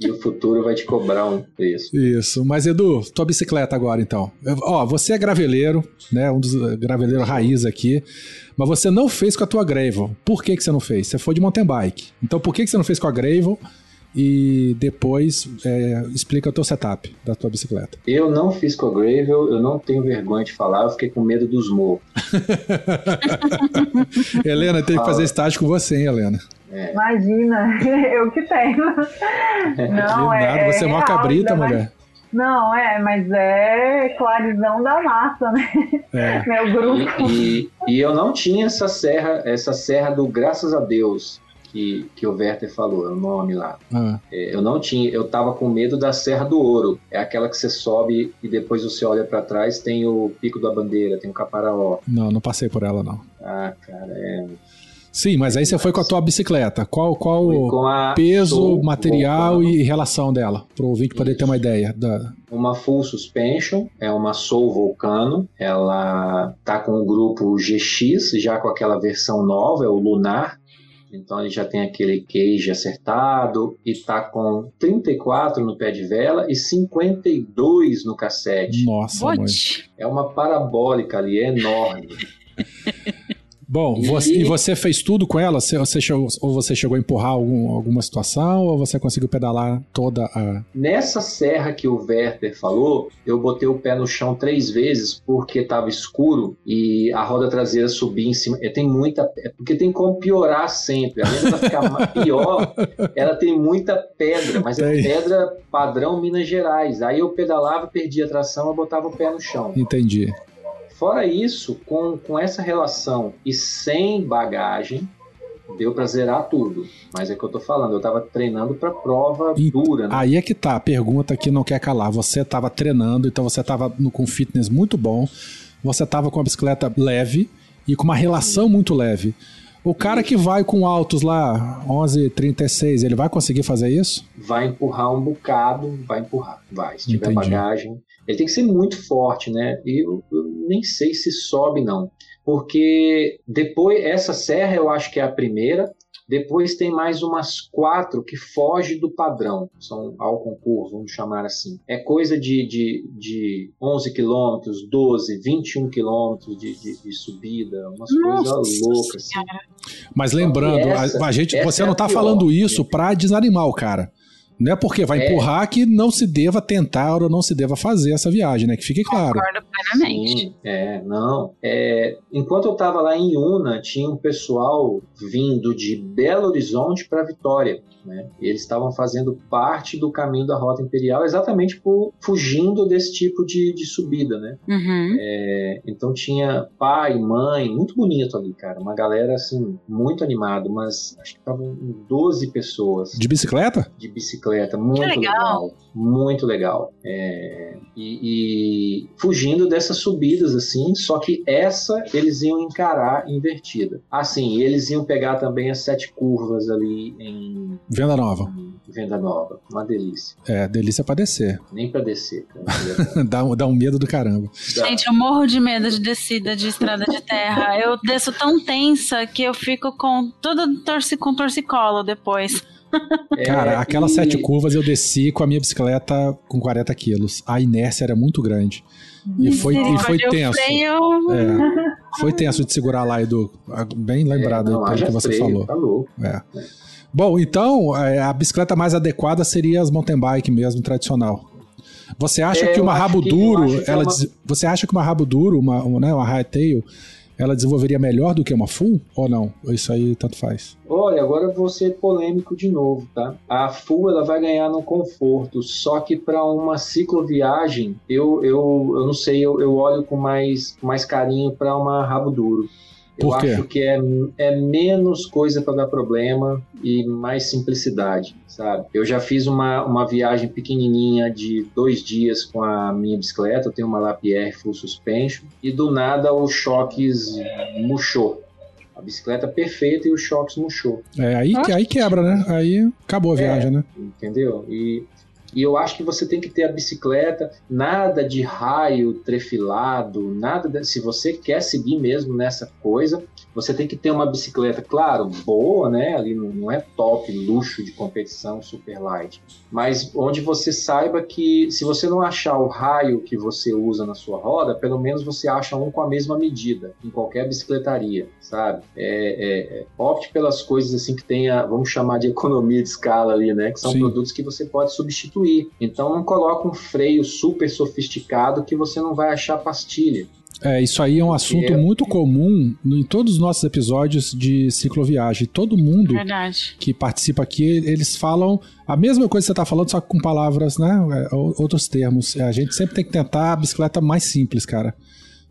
E o futuro vai te cobrar um preço. Isso. Mas, Edu, tua bicicleta agora, então. Ó, você é graveleiro, né? Um dos eh, graveleiros raiz aqui. Mas você não fez com a tua Gravel. Por que, que você não fez? Você foi de mountain bike. Então, por que, que você não fez com a Gravel? e depois é, explica o teu setup da tua bicicleta. Eu não fiz com a Gravel, eu não tenho vergonha de falar, eu fiquei com medo dos morros. [LAUGHS] Helena, tem que fazer estágio com você, hein, Helena? É. Imagina, [LAUGHS] eu que tenho. [LAUGHS] Não, é, nada, você é uma cabrita, mas... mulher. Não, é, mas é clarizão da massa, né? É. [LAUGHS] Meu grupo. E, e, e, eu não tinha essa serra, essa serra do graças a Deus que, que o Werther falou, é o nome lá. Ah. É, eu não tinha, eu tava com medo da Serra do Ouro. É aquela que você sobe e depois você olha para trás, tem o Pico da Bandeira, tem o Caparaó. Não, não passei por ela, não. Ah, cara, é. Sim, mas aí você foi com a tua bicicleta. Qual qual peso, Soul material e relação dela? Para o ouvinte poder ter uma ideia. Da... Uma full suspension, é uma Soul Vulcano. Ela tá com o grupo GX, já com aquela versão nova, é o Lunar. Então ele já tem aquele cage acertado e tá com 34 no pé de vela e 52 no cassete. Nossa, mãe. É uma parabólica ali, é enorme. Bom, e... Você, e você fez tudo com ela? Você, você chegou, ou você chegou a empurrar algum, alguma situação, ou você conseguiu pedalar toda a. Nessa serra que o Werther falou, eu botei o pé no chão três vezes porque estava escuro e a roda traseira subia em cima. É, tem muita. É porque tem como piorar sempre. Além de ficar pior, [LAUGHS] ela tem muita pedra, mas é pedra padrão Minas Gerais. Aí eu pedalava, perdia a tração, eu botava o pé no chão. Entendi. Fora isso, com, com essa relação e sem bagagem, deu para zerar tudo. Mas é que eu tô falando, eu tava treinando para prova e dura. Né? Aí é que tá, a pergunta que não quer calar. Você tava treinando, então você tava no, com fitness muito bom, você tava com a bicicleta leve e com uma relação muito leve. O cara que vai com altos lá, 11,36, ele vai conseguir fazer isso? Vai empurrar um bocado, vai empurrar, vai. Se tiver Entendi. bagagem, ele tem que ser muito forte, né? E eu, eu, nem sei se sobe, não. Porque depois, essa serra eu acho que é a primeira. Depois tem mais umas quatro que foge do padrão, são ao concurso, vamos chamar assim. É coisa de, de, de 11 quilômetros, 12, 21 quilômetros de, de, de, subida, umas coisas loucas. Assim. Mas lembrando, essa, a, a, gente, você é não está falando isso para desanimar o cara. Não é porque vai é. empurrar que não se deva tentar ou não se deva fazer essa viagem, né? Que fique claro. Concordo plenamente. Sim, é, não. É, enquanto eu estava lá em Una, tinha um pessoal vindo de Belo Horizonte para Vitória. Né? Eles estavam fazendo parte do caminho da Rota Imperial exatamente por fugindo desse tipo de, de subida, né? Uhum. É, então tinha pai, mãe, muito bonito ali, cara. Uma galera, assim, muito animado, mas acho que estavam 12 pessoas. De bicicleta? De bicicleta, muito legal. legal. Muito legal. É, e, e fugindo dessas subidas, assim, só que essa eles iam encarar invertida. Assim, eles iam pegar também as sete curvas ali em Venda Nova. Venda Nova, uma delícia. É, delícia pra descer. Nem pra descer. [LAUGHS] dá, dá um medo do caramba. Gente, eu morro de medo de descida de estrada de terra. Eu desço tão tensa que eu fico com tudo torci, com torcicolo depois. É, Cara, aquelas e... sete curvas eu desci com a minha bicicleta com 40 quilos. A inércia era muito grande. E foi, e foi tenso. É, foi tenso de segurar lá, Edu. Bem lembrado é, não, pelo que você freio, falou. Tá louco. É. Bom, então é, a bicicleta mais adequada seria as mountain bike mesmo, tradicional. Você acha É, que uma rabo duro, que é ela uma- des- você acha que uma rabo duro, uma, uma, né, uma high tail, ela desenvolveria melhor do que uma full ou não? Isso aí tanto faz? Olha, agora eu vou ser polêmico de novo, tá? A full ela vai ganhar no conforto, só que para uma cicloviagem, eu, eu, eu não sei, eu, eu olho com mais, mais carinho para uma rabo duro. Eu Por quê? acho que é, é menos coisa para dar problema e mais simplicidade, sabe? Eu já fiz uma, uma viagem pequenininha de dois dias com a minha bicicleta, eu tenho uma Lapierre Full Suspension, e do nada o choques murchou. A bicicleta perfeita e o choques murchou. É aí, que, aí quebra, né? Aí acabou a É. viagem, né? entendeu? E, e eu acho que você tem que ter a bicicleta, nada de raio trefilado, nada. de- se você quer seguir mesmo nessa coisa, você tem que ter uma bicicleta, claro, boa, né? Ali não, é top, luxo de competição, super light, mas onde você saiba que se você não achar o raio que você usa na sua roda, pelo menos você acha um com a mesma medida em qualquer bicicletaria, sabe? É, é, é, opte pelas coisas assim que tenha, vamos chamar de economia de escala ali, né? Que são Sim. produtos que você pode substituir. Então não coloca um freio super sofisticado que você não vai achar pastilha. É, isso aí é um assunto É. muito comum em todos os nossos episódios de cicloviagem. Todo mundo Verdade. que participa aqui, eles falam a mesma coisa que você está falando, só que com palavras, né? é, ou- Outros termos. A gente sempre tem que tentar a bicicleta mais simples, cara.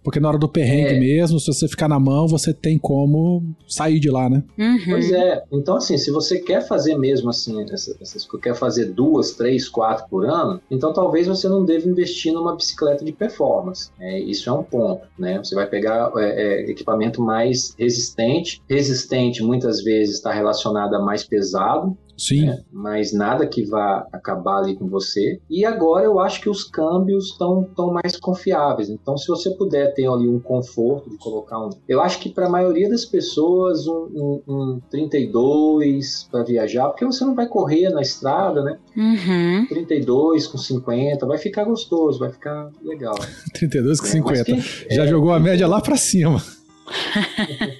Porque na hora do perrengue É. mesmo, se você ficar na mão, você tem como sair de lá, né? Uhum. Pois é. Então, assim, se você quer fazer mesmo assim, essa- essas, coisas, quer fazer duas, três, quatro por ano, então talvez você não deva investir numa bicicleta de performance. É, isso é um ponto, né? Você vai pegar é, é, equipamento mais resistente. Resistente muitas vezes está relacionado a mais pesado, Sim. né? mas nada que vá acabar ali com você. E agora eu acho que os câmbios estão tão mais confiáveis. Então, se você puder ter ali um conforto de colocar um. Eu acho que para a maioria das pessoas, um, um, um 32 para viajar, porque você não vai correr na estrada, né? Uhum. 32 com 50, vai ficar gostoso, vai ficar legal. [LAUGHS] 32 com É, mas 50. que- Já jogou a média lá pra cima. [LAUGHS]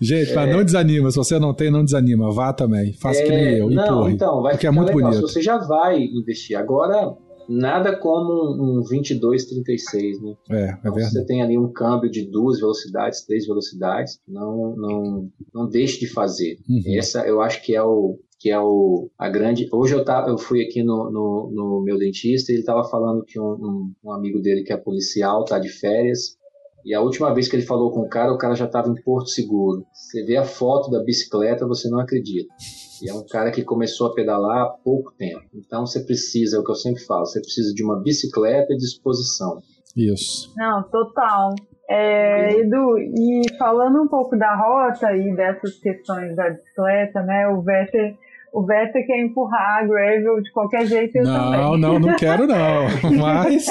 Gente, mas não desanima. Se você não tem, não desanima. Vá também. Faça que nem É, eu. não, Empurre. então, vai porque é muito legal. bonito. Você já vai investir. Agora, nada como um, um 22, 36, né? É, é Então, verdade. você tem ali um câmbio de duas velocidades, três velocidades, não, não, não deixe de fazer. Uhum. Essa eu acho que é o que é o a grande. Hoje eu eu fui aqui no, no, no meu dentista e ele estava falando que um, um, um amigo dele que é policial tá de férias e a última vez que ele falou com o cara, o cara já estava em Porto Seguro. Você vê a foto da bicicleta, você não acredita. E é um cara que começou a pedalar há pouco tempo. Então você precisa, é o que eu sempre falo, você precisa de uma bicicleta e disposição. Isso. Não, total. É, Edu, e falando um pouco da rota e dessas questões da bicicleta, né? O Vetter, o Vetter quer empurrar a gravel de qualquer jeito, eu Não, também. não, não quero não. [LAUGHS] Mas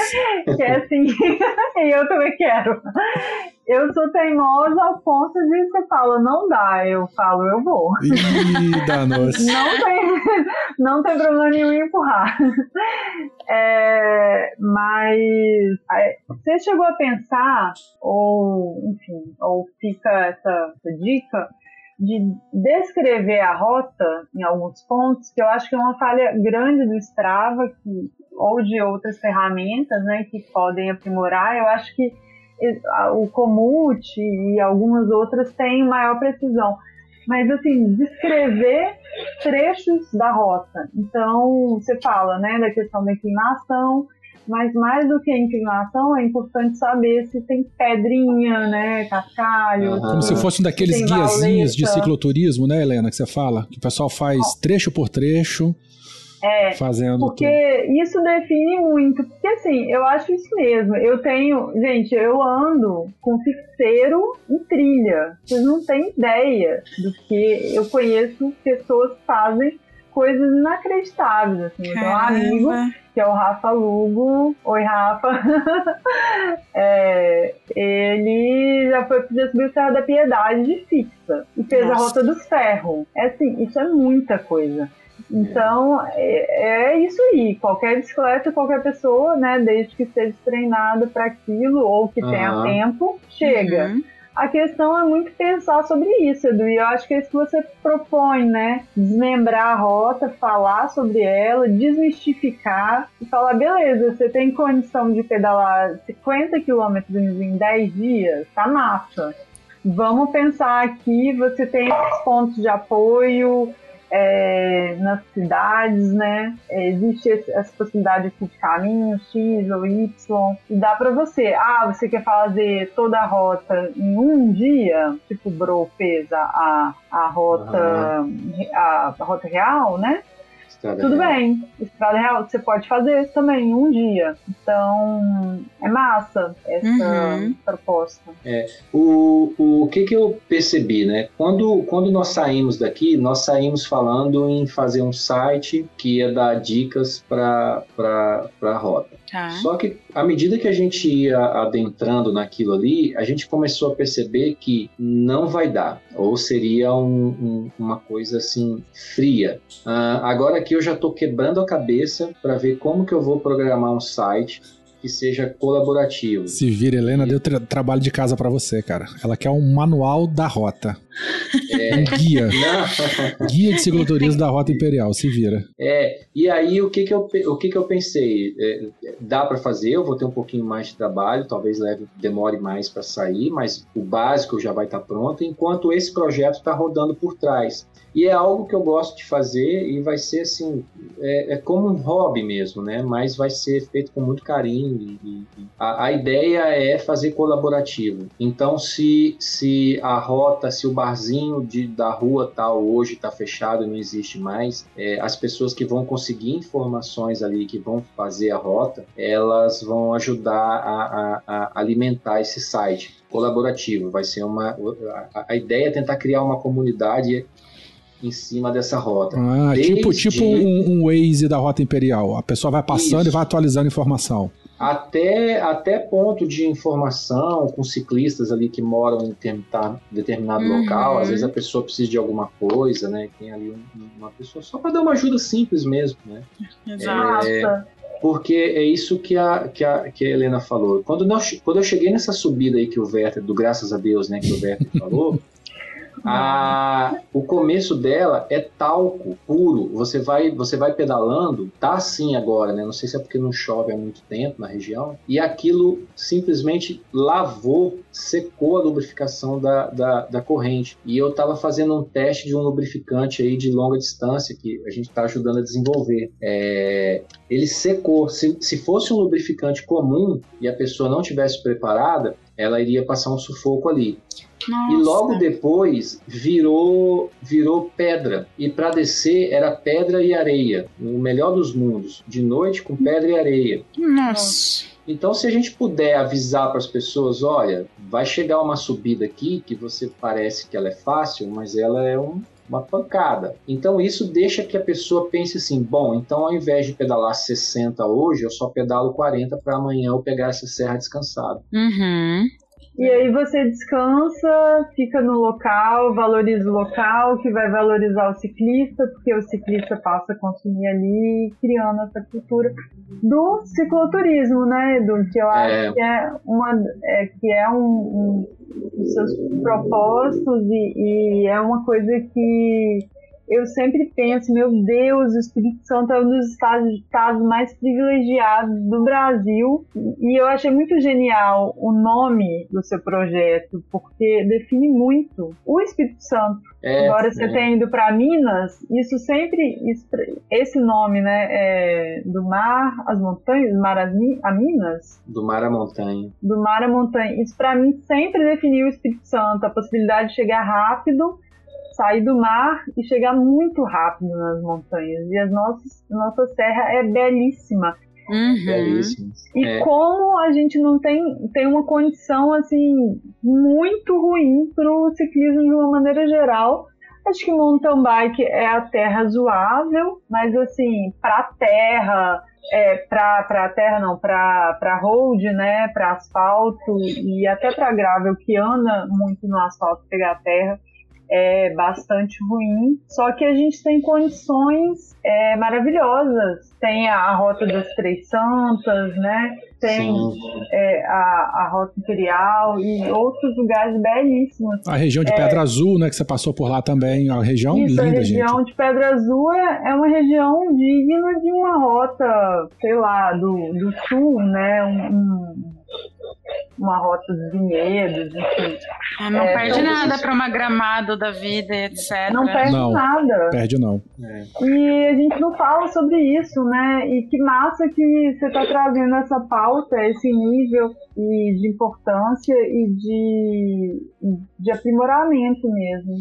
Que é assim, [LAUGHS] e eu também quero. Eu sou teimosa ao ponto de você fala, não dá, eu falo, eu vou. Ih, danou-se. [LAUGHS] Não tem, não tem problema nenhum em empurrar. É, mas é, você chegou a pensar, ou enfim, ou fica essa, essa dica, de descrever a rota em alguns pontos, que eu acho que é uma falha grande do Strava, que, ou de outras ferramentas né, que podem aprimorar. Eu acho que o Komoot e algumas outras têm maior precisão. Mas, assim, descrever trechos da rota. Então, você fala, né, da questão da inclinação, mas mais do que a inclinação, é importante saber se tem pedrinha, né, cascalho. Aham. Como se fosse um daqueles guiazinhos de cicloturismo, né, Helena, que você fala? Que o pessoal faz trecho por trecho, É, fazendo Porque tudo. isso define muito. Porque assim, eu acho isso mesmo. Eu tenho. Gente, eu ando com fixeiro em trilha. Vocês não têm ideia do que eu conheço pessoas que fazem coisas inacreditáveis. Assim. Eu tenho um amigo. Que é o Rafa Lugo. Oi, Rafa. [LAUGHS] É, ele já foi já subiu o Serra da Piedade de fixa e fez a Nossa. Rota dos Ferros. É assim, isso é muita coisa. Então, é, é isso aí. Qualquer bicicleta, qualquer pessoa, né, desde que esteja treinada para aquilo ou que tenha Aham. tempo, chega. Uhum. A questão é muito pensar sobre isso, Edu, e eu acho que é isso que você propõe, né? Desmembrar a rota, falar sobre ela, desmistificar e falar, beleza, você tem condição de pedalar 50 quilômetros em 10 dias? Tá massa. Vamos pensar aqui, você tem pontos de apoio, é, nas cidades, né? É, existe essa possibilidade aqui de caminho X ou Y. E dá para você, ah, você quer fazer toda a rota em um dia, tipo Bro fez a, a, a rota, uhum. a, a rota real, né? Estrada Tudo real. bem, estrada real você pode fazer também um dia. Então é massa essa uhum. proposta. É, o, o que, que eu percebi, né? Quando, quando nós saímos daqui, nós saímos falando em fazer um site que ia dar dicas para a rota. Tá. Só que à medida que a gente ia adentrando naquilo ali, a gente começou a perceber que não vai dar, ou seria um, um, uma coisa assim fria. Uh, agora aqui eu já estou quebrando a cabeça para ver como que eu vou programar um site que seja colaborativo. Se vira, Helena deu tra trabalho de casa para você, cara. Ela quer um manual da rota. [LAUGHS] É... Um guia. [LAUGHS] Não. Guia de cicloturismo da Rota Imperial, se vira. É, e aí o que que eu, o que que eu pensei? É, dá para fazer, eu vou ter um pouquinho mais de trabalho, talvez leve, demore mais para sair, mas o básico já vai estar tá pronto, enquanto esse projeto está rodando por trás. E é algo que eu gosto de fazer e vai ser assim, é, é como um hobby mesmo, né? Mas vai ser feito com muito carinho. E, e a, a, ideia é fazer colaborativo. Então, se, se a rota, se o barzinho de, da rua tal hoje está fechado não existe mais, é, as pessoas que vão conseguir informações ali, que vão fazer a rota, elas vão ajudar a, a, a alimentar esse site colaborativo. Vai ser uma. A, a, ideia é tentar criar uma comunidade em cima dessa rota. Ah, tipo, Desde... tipo, tipo um, um Waze da Rota Imperial. A pessoa vai passando Isso. e vai atualizando informação. Até, até ponto de informação com ciclistas ali que moram em determinado uhum. local. Às vezes a pessoa precisa de alguma coisa, né? Tem ali uma pessoa só para dar uma ajuda simples mesmo, né? Exato. É, porque é isso que a, que a, que a Helena falou. Quando, nós, quando eu cheguei nessa subida aí que o Werther, do graças a Deus, né, que o Werther falou, [LAUGHS] a, o começo dela é talco puro. Você vai, você vai pedalando, tá assim agora, né? Não sei se é porque não chove há muito tempo na região. E aquilo simplesmente lavou, secou a lubrificação da, da, da corrente. E eu estava fazendo um teste de um lubrificante aí de longa distância que a gente está ajudando a desenvolver. É, ele secou. Se, se fosse um lubrificante comum e a pessoa não tivesse preparada, ela iria passar um sufoco ali. Nossa. E logo depois virou virou pedra. E para descer era pedra e areia, no melhor dos mundos, de noite com pedra e areia. Nossa. Então, se a gente puder avisar para as pessoas, olha, vai chegar uma subida aqui que você parece que ela é fácil, mas ela é um, uma pancada. Então isso deixa que a pessoa pense assim: bom, então ao invés de pedalar 60 hoje, eu só pedalo 40 para amanhã eu pegar essa serra descansado. Uhum. E aí você descansa, fica no local, valoriza o local, que vai valorizar o ciclista, porque o ciclista passa a consumir ali, criando essa cultura do cicloturismo, né, Edu? Que eu acho é... que é uma é, que é um, um dos seus propósitos e, e é uma coisa que eu sempre penso, meu Deus, o Espírito Santo é um dos estados, estados mais privilegiados do Brasil. E eu achei muito genial o nome do seu projeto, porque define muito o Espírito Santo. É, Agora você é. tem ido para Minas, isso sempre, esse nome, né, é do mar às montanhas, do mar a Minas? Do mar à montanha. Do mar à montanha. Isso para mim sempre definiu o Espírito Santo, a possibilidade de chegar rápido sair do mar e chegar muito rápido nas montanhas. E a nossa, nossa serra é belíssima. Uhum. E é. como a gente não tem, tem uma condição assim muito ruim para o ciclismo de uma maneira geral. Acho que mountain bike é a terra razoável, mas assim, para terra, é, para terra não, para road, né, para asfalto e até para gravel que anda muito no asfalto pegar terra, é bastante ruim. Só que a gente tem condições é, maravilhosas. Tem a Rota das Três Santas, né? Tem é, a, a Rota Imperial e outros lugares belíssimos. A região de Pedra Azul, né? Que você passou por lá também. A região Isso, linda, a região gente. de Pedra Azul é, é uma região digna de uma rota, sei lá, do, do sul, né? Um, um, uma rota dos vinhedos, enfim. Ah, não É, perde então, nada pra uma gramado da vida, etc. Não perde Não. nada. Perde não. E a gente não fala sobre isso, né? E que massa que você está trazendo essa pauta, esse nível e de importância e de, de aprimoramento mesmo.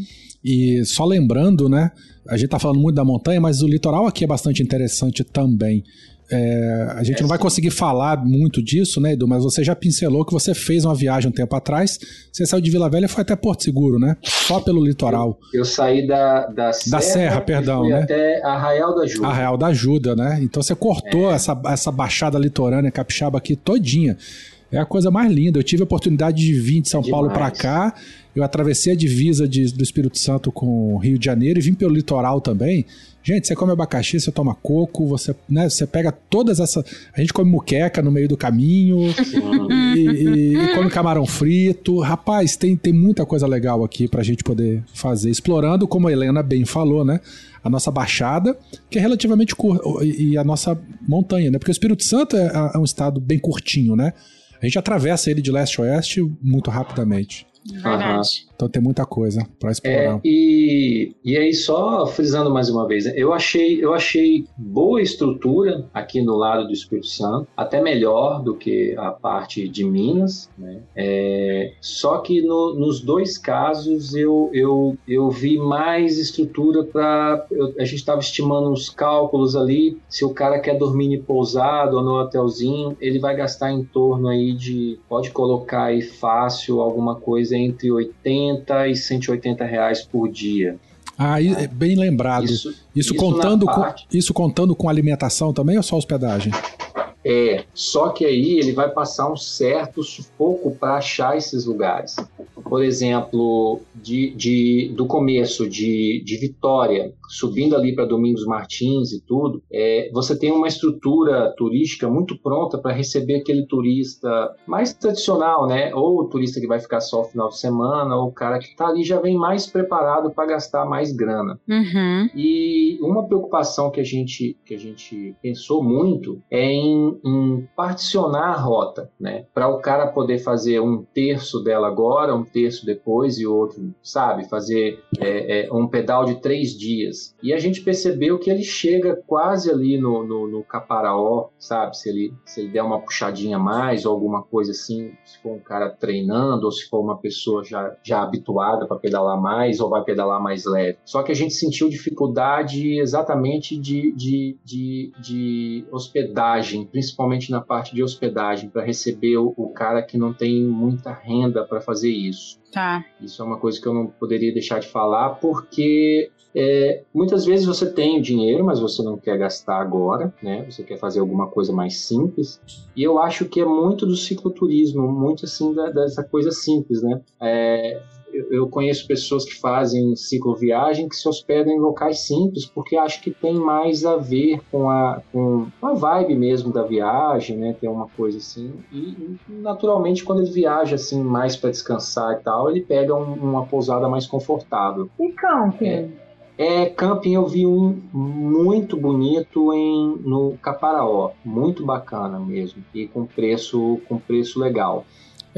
E só lembrando, né? A gente tá falando muito da montanha, mas o litoral aqui é bastante interessante também. É, a gente não vai conseguir falar muito disso, né, Edu? Mas você já pincelou que você fez uma viagem um tempo atrás. Você saiu de Vila Velha e foi até Porto Seguro, né? Só pelo litoral. Eu saí da, da Serra, Serra, e perdão, fui né? até Arraial da Ajuda. A Real da Ajuda, né? Então você cortou essa, essa baixada litorânea capixaba aqui todinha. É a coisa mais linda. Eu tive a oportunidade de vir de São Demais. Paulo para cá. Eu atravessei a divisa de- do Espírito Santo com o Rio de Janeiro e vim pelo litoral também. Gente, você come abacaxi, você toma coco, você, né, você pega todas essas. A gente come muqueca no meio do caminho e, e- e come camarão frito. Rapaz, tem, tem muita coisa legal aqui pra gente poder fazer. Explorando, como a Helena bem falou, né? A nossa baixada, que é relativamente curta, e e a nossa montanha, né? Porque o Espírito Santo é, é um estado bem curtinho, né? A gente atravessa ele de leste a oeste muito rapidamente. Verdade. Então tem muita coisa pra explorar. É, e, e aí, só frisando mais uma vez, né, eu achei, eu achei boa estrutura aqui no lado do Espírito Santo, até melhor do que a parte de Minas, né? É, só que no- nos dois casos eu, eu, eu vi mais estrutura para. A gente estava estimando uns cálculos ali, se o cara quer dormir em pousado ou no hotelzinho, ele vai gastar em torno aí de. Pode colocar aí fácil alguma coisa entre 80 e 180 reais por dia. Ah, e- bem lembrado. Isso, Isso, isso contando com, parte- isso contando com alimentação também ou só hospedagem? É, só que aí ele vai passar um certo sufoco para achar esses lugares. Por exemplo, de, de- do começo de, de Vitória, subindo ali para Domingos Martins e tudo, é, você tem uma estrutura turística muito pronta para receber aquele turista mais tradicional, né? Ou o turista que vai ficar só o final de semana, ou o cara que está ali já vem mais preparado para gastar mais grana. Uhum. E uma preocupação que a gente, que a gente pensou muito é em, em particionar a rota, né? Para o cara poder fazer um terço dela agora, um terço depois e outro, sabe? Fazer é, é, um pedal de três dias. E a gente percebeu que ele chega quase ali no, no, no Caparaó, sabe? Se ele, se ele der uma puxadinha mais ou alguma coisa assim, se for um cara treinando ou se for uma pessoa já, já habituada para pedalar mais ou vai pedalar mais leve. Só que a gente sentiu dificuldade exatamente de, de, de, de hospedagem, principalmente na parte de hospedagem, para receber o, o cara que não tem muita renda para fazer isso. Tá. Isso é uma coisa que eu não poderia deixar de falar, porque é, muitas vezes você tem o dinheiro, mas você não quer gastar agora, né? Você quer fazer alguma coisa mais simples. E eu acho que é muito do cicloturismo, muito assim da- dessa coisa simples, né? É, eu- conheço pessoas que fazem cicloviagem que se hospedam em locais simples, porque acho que tem mais a ver com a, com a vibe mesmo da viagem, né? Tem uma coisa assim. E, naturalmente, quando ele viaja assim mais para descansar e tal, ele pega um- uma pousada mais confortável. E camping? É. É, camping eu vi um muito bonito em no Caparaó, muito bacana mesmo e com preço com preço legal.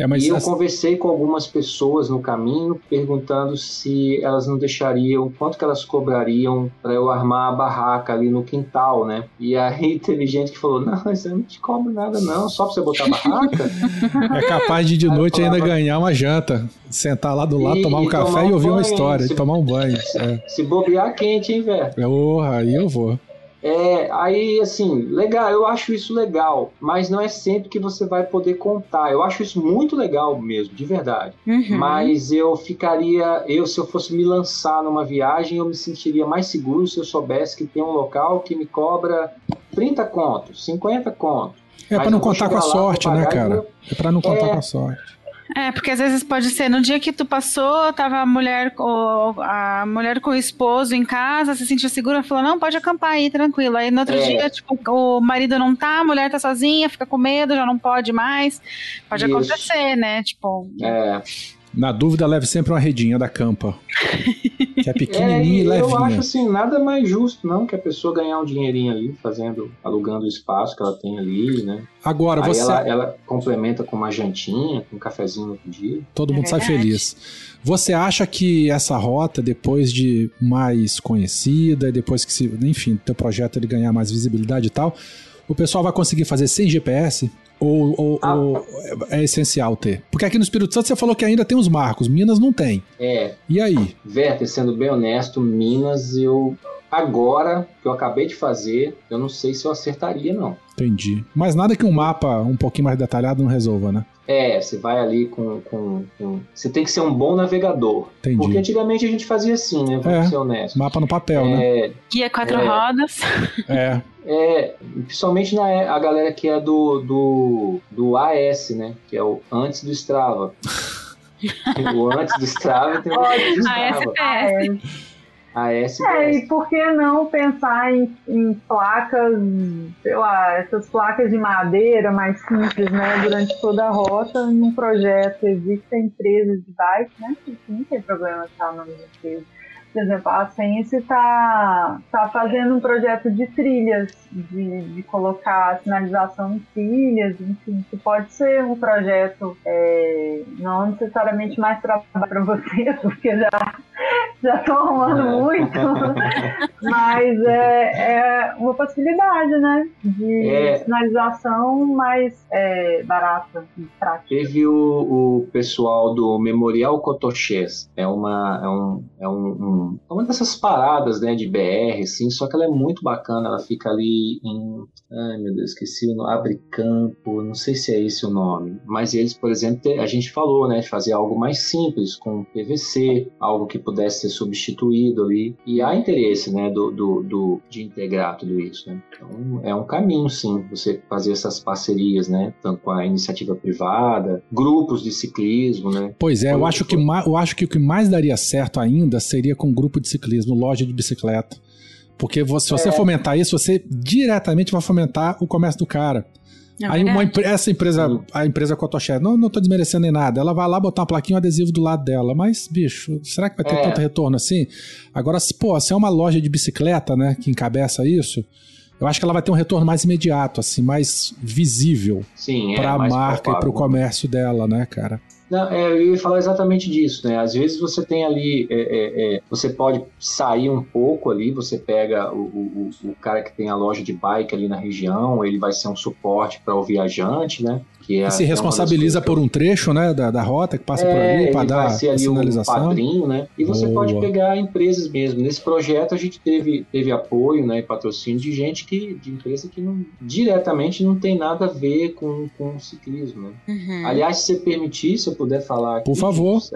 É, e eu essa- conversei com algumas pessoas no caminho perguntando se elas não deixariam, quanto que elas cobrariam para eu armar a barraca ali no quintal, né? E aí [LAUGHS] teve gente que falou: "Não, mas eu não te cobro nada não, só para você botar a barraca". [LAUGHS] é capaz de de Aí noite ainda ganhar uma janta, sentar lá do lado, E- tomar um e café tomar e um ouvir uma banho, história, se- e tomar um banho. É. Se bobear quente, hein, velho? Porra, aí eu vou. É, aí assim, legal, eu acho isso legal, mas não é sempre que você vai poder contar. Eu acho isso muito legal mesmo, de verdade. Uhum. Mas eu ficaria, eu se eu fosse me lançar numa viagem, eu me sentiria mais seguro se eu soubesse que tem um local que me cobra 30 contos, 50 contos. É Mas pra não contar com a sorte, né, cara? É pra não contar É. com a sorte. É, porque às vezes pode ser no dia que tu passou, tava a mulher, o, a mulher com o esposo em casa, se sentiu segura, falou, não, pode acampar aí, tranquilo. Aí no outro É. dia, tipo, o marido não tá, a mulher tá sozinha, fica com medo, já não pode mais. Pode Isso. acontecer, né? Tipo, É, Na dúvida, leve sempre uma redinha da campa. Que é [LAUGHS] é, pequenininha e e eu acho levinha. assim, nada mais justo, não, que a pessoa ganhar um dinheirinho ali, fazendo, alugando o espaço que ela tem ali, né? Agora, Aí você. ela, ela complementa com uma jantinha, com um cafezinho no outro dia. Todo É mundo sai verdade. feliz. Você acha que essa rota, depois de mais conhecida, depois que, se, enfim, teu projeto ele ganhar mais visibilidade e tal, o pessoal vai conseguir fazer sem GPS? Ou, ou- Ah. ou é essencial ter? Porque aqui no Espírito Santo você falou que ainda tem os marcos, Minas não tem. É, E aí? Werther, sendo bem honesto, Minas, eu. Agora que eu acabei de fazer, eu não sei se eu acertaria, não. Entendi. Mas nada que um mapa um pouquinho mais detalhado não resolva, né? É, você vai ali com, com, com- Você tem que ser um bom navegador. Entendi. Porque antigamente a gente fazia assim, né? Vamos É. ser honestos. Mapa no papel, né? É, guia quatro É. rodas. É. [LAUGHS] é, principalmente na, a galera que é do, do, do AS, né? Que é o antes do Strava. [LAUGHS] o antes do Strava tem o antes do A Strava. SPS. AS. É, e por que não pensar em, em placas, sei lá, essas placas de madeira mais simples, né, durante toda a rota, num projeto. Existem empresas de bike, né, que não tem problema estar nome da empresa. Por exemplo, a Sense está tá fazendo um projeto de trilhas, de, de colocar sinalização em trilhas, enfim, que pode ser um projeto é, não necessariamente mais trabalho para você, [LAUGHS] porque já já estou arrumando É. muito, [LAUGHS] mas é, é uma possibilidade, né? De É. sinalização mais é, barata e prática. Teve o, o pessoal do Memorial Cotochês. É uma, é, um, é um, um- é uma dessas paradas né, de BR, assim, só que ela é muito bacana. Ela fica ali em. Ai meu Deus, esqueci o nome. Abre Campo, não sei se é esse o nome. Mas eles, por exemplo, a gente falou, né? De fazer algo mais simples, com PVC, algo que pudesse ser substituído ali. E há interesse, né, do, do, do- de integrar tudo isso, né? Então, é um caminho, sim, você fazer essas parcerias, né? Tanto com a iniciativa privada, grupos de ciclismo, né? Pois é, eu acho, que eu acho que o que mais daria certo ainda seria com grupo de ciclismo, loja de bicicleta. Porque você- se você É. fomentar isso, você diretamente vai fomentar o comércio do cara. É Aí uma, essa empresa, a empresa Cotoché, não, não tô desmerecendo em nada, ela vai lá botar uma plaquinha, um adesivo do lado dela, mas, bicho, será que vai ter É. tanto retorno assim? Agora, se, pô, se é uma loja de bicicleta, né, que encabeça isso, eu acho que ela vai ter um retorno mais imediato, assim, mais visível Sim, é pra mais marca e pro palpável. comércio dela, né, cara? Não, é, eu ia falar exatamente disso, né? Às vezes você tem ali, é, é, é, você pode sair um pouco ali, você pega o, o, o- o cara que tem a loja de bike ali na região, ele vai ser um suporte para o viajante, né? Que é, E se é responsabiliza por um trecho, né, da, da rota que passa por É, ali ele pra dar ser a ali sinalização. padrinho, né? E você Boa. pode pegar empresas mesmo. Nesse projeto a gente teve, teve apoio, né, e patrocínio de gente que de empresa que não diretamente não tem nada a ver com, com o ciclismo, né? Uhum. Aliás, se você permitir, se eu puder falar aqui, Por favor. você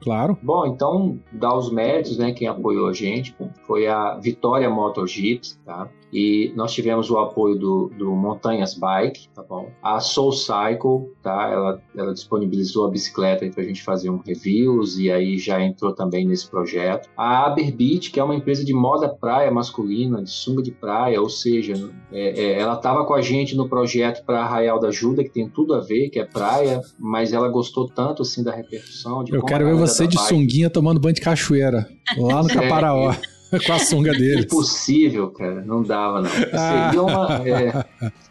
Claro. Bom, então, dar os méritos, né, quem apoiou a gente foi a Vitória Motor Jeeps, tá? E nós tivemos o apoio do, do Montanhas Bike, tá bom? A Soul Cycle, tá? Ela, ela disponibilizou a bicicleta aí pra gente fazer um reviews e aí já entrou também nesse projeto. A Aberbeat, que é uma empresa de moda praia masculina, de sunga de praia, ou seja, é, é, ela estava com a gente no projeto para Arraial da Ajuda, que tem tudo a ver, que é praia, mas ela gostou tanto assim da repercussão. De Eu quero a ver galera você de bike- sunguinha tomando banho de cachoeira, lá no É, Caparaó, [LAUGHS] com a sunga deles. Impossível, cara. Não dava, não. Ah. Seria uma. é,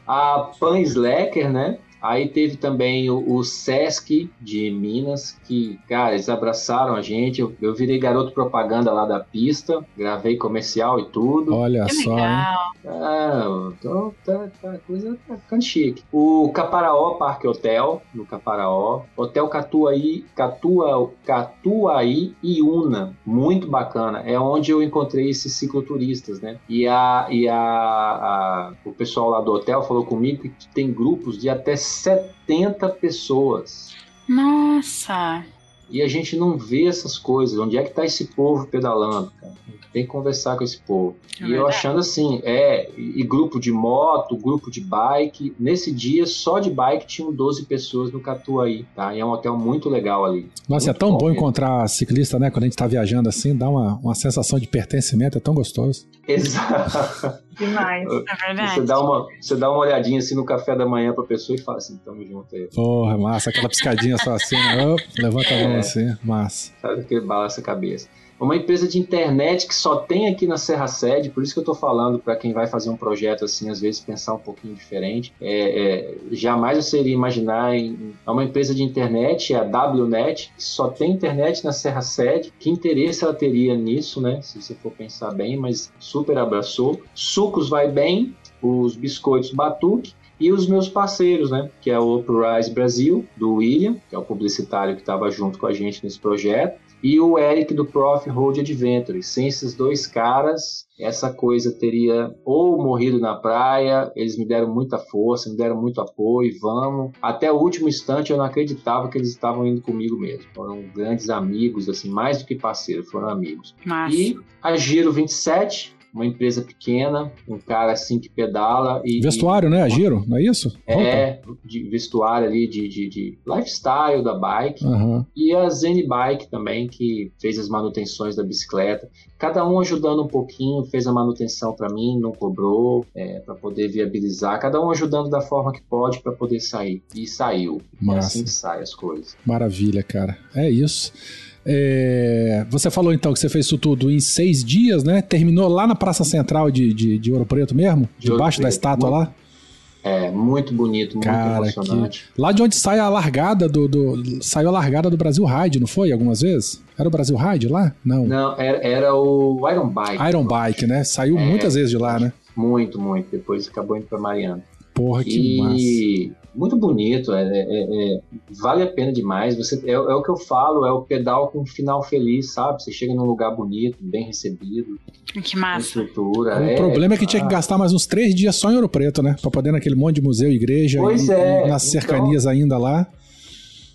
a Pan Slacker, né? Aí teve também o, o Sesc de Minas, que, cara, eles abraçaram a gente. Eu, eu virei garoto propaganda lá da pista, gravei comercial e tudo. Olha Que só, hein? legal. Ah, então tá, tá, a coisa tá ficando chique. O Caparaó Parque Hotel, no Caparaó. Hotel Catuaí, Catua, Catuaí Iuna, muito bacana. É onde eu encontrei esses cicloturistas, né? E, a, e a, a- o pessoal lá do hotel falou comigo que tem grupos de até 70 pessoas. Nossa. e a gente não vê essas coisas. Onde é que está esse povo pedalando, cara? Tem que conversar com esse povo. É e eu achando assim, é, e grupo de moto, grupo de bike. Nesse dia, só de bike tinham 12 pessoas no Catuaí, tá? E é um hotel muito legal ali. Nossa, é Muito tão bom mesmo. encontrar ciclista, né? Quando a gente tá viajando assim, dá uma, uma sensação de pertencimento, é tão gostoso. Exato. [LAUGHS] Demais. É verdade. Você dá, uma, você dá uma olhadinha assim no café da manhã pra pessoa e fala assim, tamo junto aí. Porra, massa, aquela piscadinha só assim, né? Levanta a mão É. assim, massa. Sabe que balança a cabeça. Uma empresa de internet que só tem aqui na Serra Sede, por isso que eu estou falando para quem vai fazer um projeto assim, às vezes pensar um pouquinho diferente. É, é, jamais você iria imaginar em é uma empresa de internet, é a WNet, que só tem internet na Serra Sede. Que interesse ela teria nisso, né? Se você for pensar bem, mas super abraçou. Sucos vai bem, os biscoitos Batuque. E os meus parceiros, né? Que é o Uprise Brasil, do William, que é o publicitário que estava junto com a gente nesse projeto e o Eric do Prof Road Adventure. Sem esses dois caras, essa coisa teria ou morrido na praia, eles me deram muita força, me deram muito apoio, vamos. Até o último instante eu não acreditava que eles estavam indo comigo mesmo. Foram grandes amigos, assim, mais do que parceiros, foram amigos. E a Giro 27, uma empresa pequena, um cara assim que pedala e Vestuário, né? A Giro, não é isso? é de vestuário ali de, de, de lifestyle da bike Aham. e a Zen Bike também, que fez as manutenções da bicicleta. Cada um ajudando um pouquinho, fez a manutenção para mim, não cobrou, é, para poder viabilizar. Cada um ajudando da forma que pode para poder sair. E saiu. É Massa. assim que sai as coisas. Maravilha, cara. É isso. É, Você falou então que você fez isso tudo em seis dias, né? Terminou lá na Praça Central de, de, de Ouro Preto mesmo? De Debaixo da Preto. estátua lá? É muito bonito, muito Cara, emocionante. Lá de onde sai a largada do, do- Saiu a largada do Brasil Ride, não foi? Algumas vezes? Era o Brasil Ride lá? Não. Não, era, era o Iron Bike. Iron Bike, né? Saiu É. muitas vezes de lá, né? Muito, muito. Depois acabou indo para Mariana. Porra, que massa. Muito bonito, é, é- é- vale a pena demais. Você é, é o que eu falo, é o pedal com um final feliz, sabe? Você chega num lugar bonito, bem recebido, Que massa. estrutura. O problema é que tinha que gastar mais uns três dias só em Ouro Preto, né? Pra poder ir naquele monte de museu, igreja Pois e, é, e nas então- cercanias ainda lá.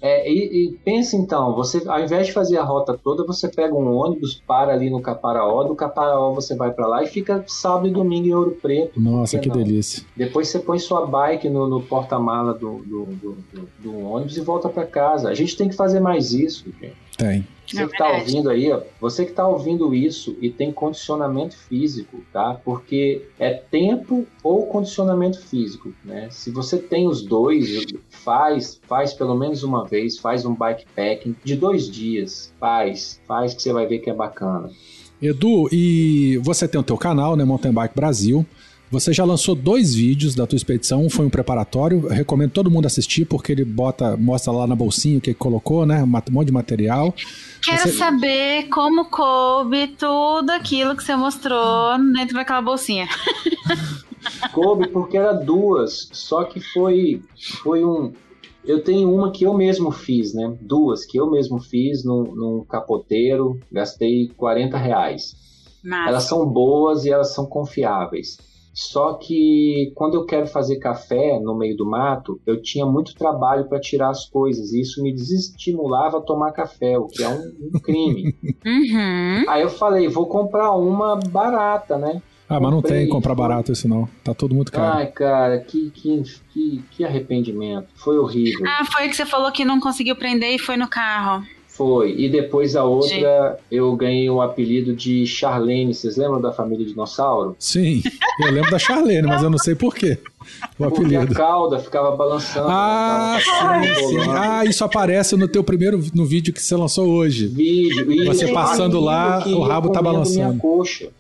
É, e, e pensa então, você ao invés de fazer a rota toda, você pega um ônibus, para ali no Caparaó, do Caparaó você vai para lá e fica sábado e domingo em Ouro Preto. Nossa, que não? delícia. Depois você põe sua bike no, no porta-mala do, do, do- do- do ônibus e volta para casa. A gente tem que fazer mais isso, gente. Tem. Você que está ouvindo aí, ó, você que está ouvindo isso e tem condicionamento físico, tá? Porque é tempo ou condicionamento físico, né? Se você tem os dois, faz, faz pelo menos uma vez, faz um bikepacking de dois dias, faz, faz que você vai ver que é bacana. Edu, e você tem o teu canal, né? Mountain Bike Brasil. Você já lançou dois vídeos da tua expedição, um foi um preparatório, eu recomendo todo mundo assistir porque ele bota, mostra lá na bolsinha o que colocou, né? Um monte de material. Quero Você- saber como coube tudo aquilo que você mostrou dentro daquela bolsinha. [LAUGHS] Coube porque era duas, só que foi, foi um. Eu tenho uma que eu mesmo fiz, né? Duas que eu mesmo fiz num, num capoteiro, gastei 40 reais. Massa. Elas são boas e elas são confiáveis. Só que quando eu quero fazer café no meio do mato, eu tinha muito trabalho para tirar as coisas e isso me desestimulava a tomar café, o que é um, um [LAUGHS] crime. Uhum. Aí eu falei, vou comprar uma barata, né? Ah, mas não Comprei, tem comprar barato isso não. Tá tudo muito caro. Ai, cara, que, que, que, que arrependimento. Foi horrível. Ah, foi que você falou que não conseguiu prender e foi no carro. Foi. E depois a outra, eu ganhei o apelido de Charlene. Vocês lembram da família Dinossauro? Sim, eu lembro da Charlene, mas eu não sei por quê. O Porque a apelido. cauda ficava balançando. Ah, né? Tava sim, sim. Ah, isso aparece no teu primeiro no vídeo que você lançou hoje. Vídeo. E Você passando lá, o rabo tá balançando.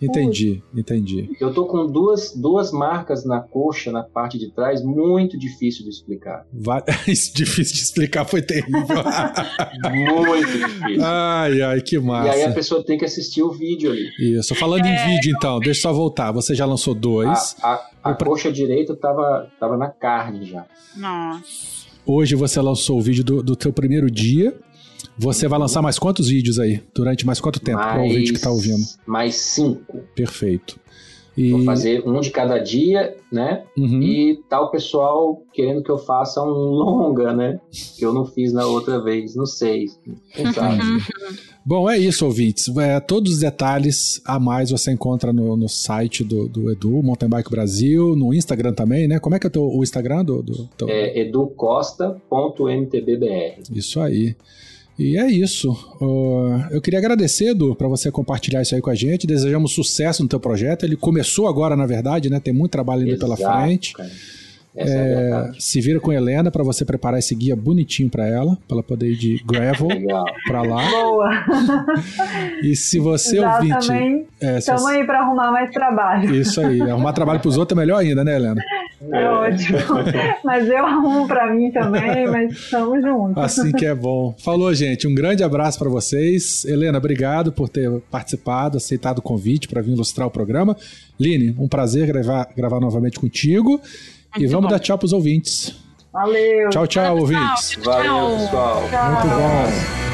Entendi, entendi. Eu tô com duas, duas marcas na coxa, na parte de trás, muito difícil de explicar. Vai... [LAUGHS] Isso difícil de explicar, foi terrível. Muito difícil. ai, ai, que E aí a massa. pessoa tem que assistir o vídeo ali. Isso, falando em vídeo então, deixa eu só voltar. Você já lançou dois. A, a, a coxa direita tava, tava na carne já. Nossa. Hoje você lançou o vídeo do, do teu primeiro dia. Você vai lançar mais quantos vídeos aí? Durante mais quanto tempo? Para o vídeo que tá ouvindo. Mais cinco. Perfeito. E... Vou fazer um de cada dia, né? Uhum. E tá o pessoal querendo que eu faça um [LAUGHS] longa, né? Que eu não fiz na outra vez, não sei. Sabe? Bom, é isso, ouvintes. É, todos os detalhes a mais você encontra no, no site do, do Edu, Mountain Bike Brasil, no Instagram também, né? Como é que é o, teu, o Instagram do, do teu... É educosta.mtbbr. Isso aí. E é isso. Uh, eu queria agradecer, Edu, para você compartilhar isso aí com a gente. Desejamos sucesso no teu projeto. Ele começou agora, na verdade, né? Tem muito trabalho ainda Exato, pela frente. é, É, se vira com a Helena para você preparar esse guia bonitinho para ela, para ela poder ir de gravel para lá. Boa. E se você Já ouvinte, também é, estamos você- aí para arrumar mais trabalho. isso aí, arrumar trabalho pros outros é melhor ainda, né, Helena? É ótimo. [LAUGHS] Mas eu arrumo para mim também, mas estamos juntos. Assim que é bom. Falou, gente. Um grande abraço para vocês. Helena, obrigado por ter participado, aceitado o convite para vir ilustrar o programa. Line, um prazer gravar, gravar novamente contigo. e Muito vamos bom. dar tchau pros ouvintes. Valeu. Tchau, tchau, Tchau, ouvintes. tchau. Valeu, pessoal. Muito bom.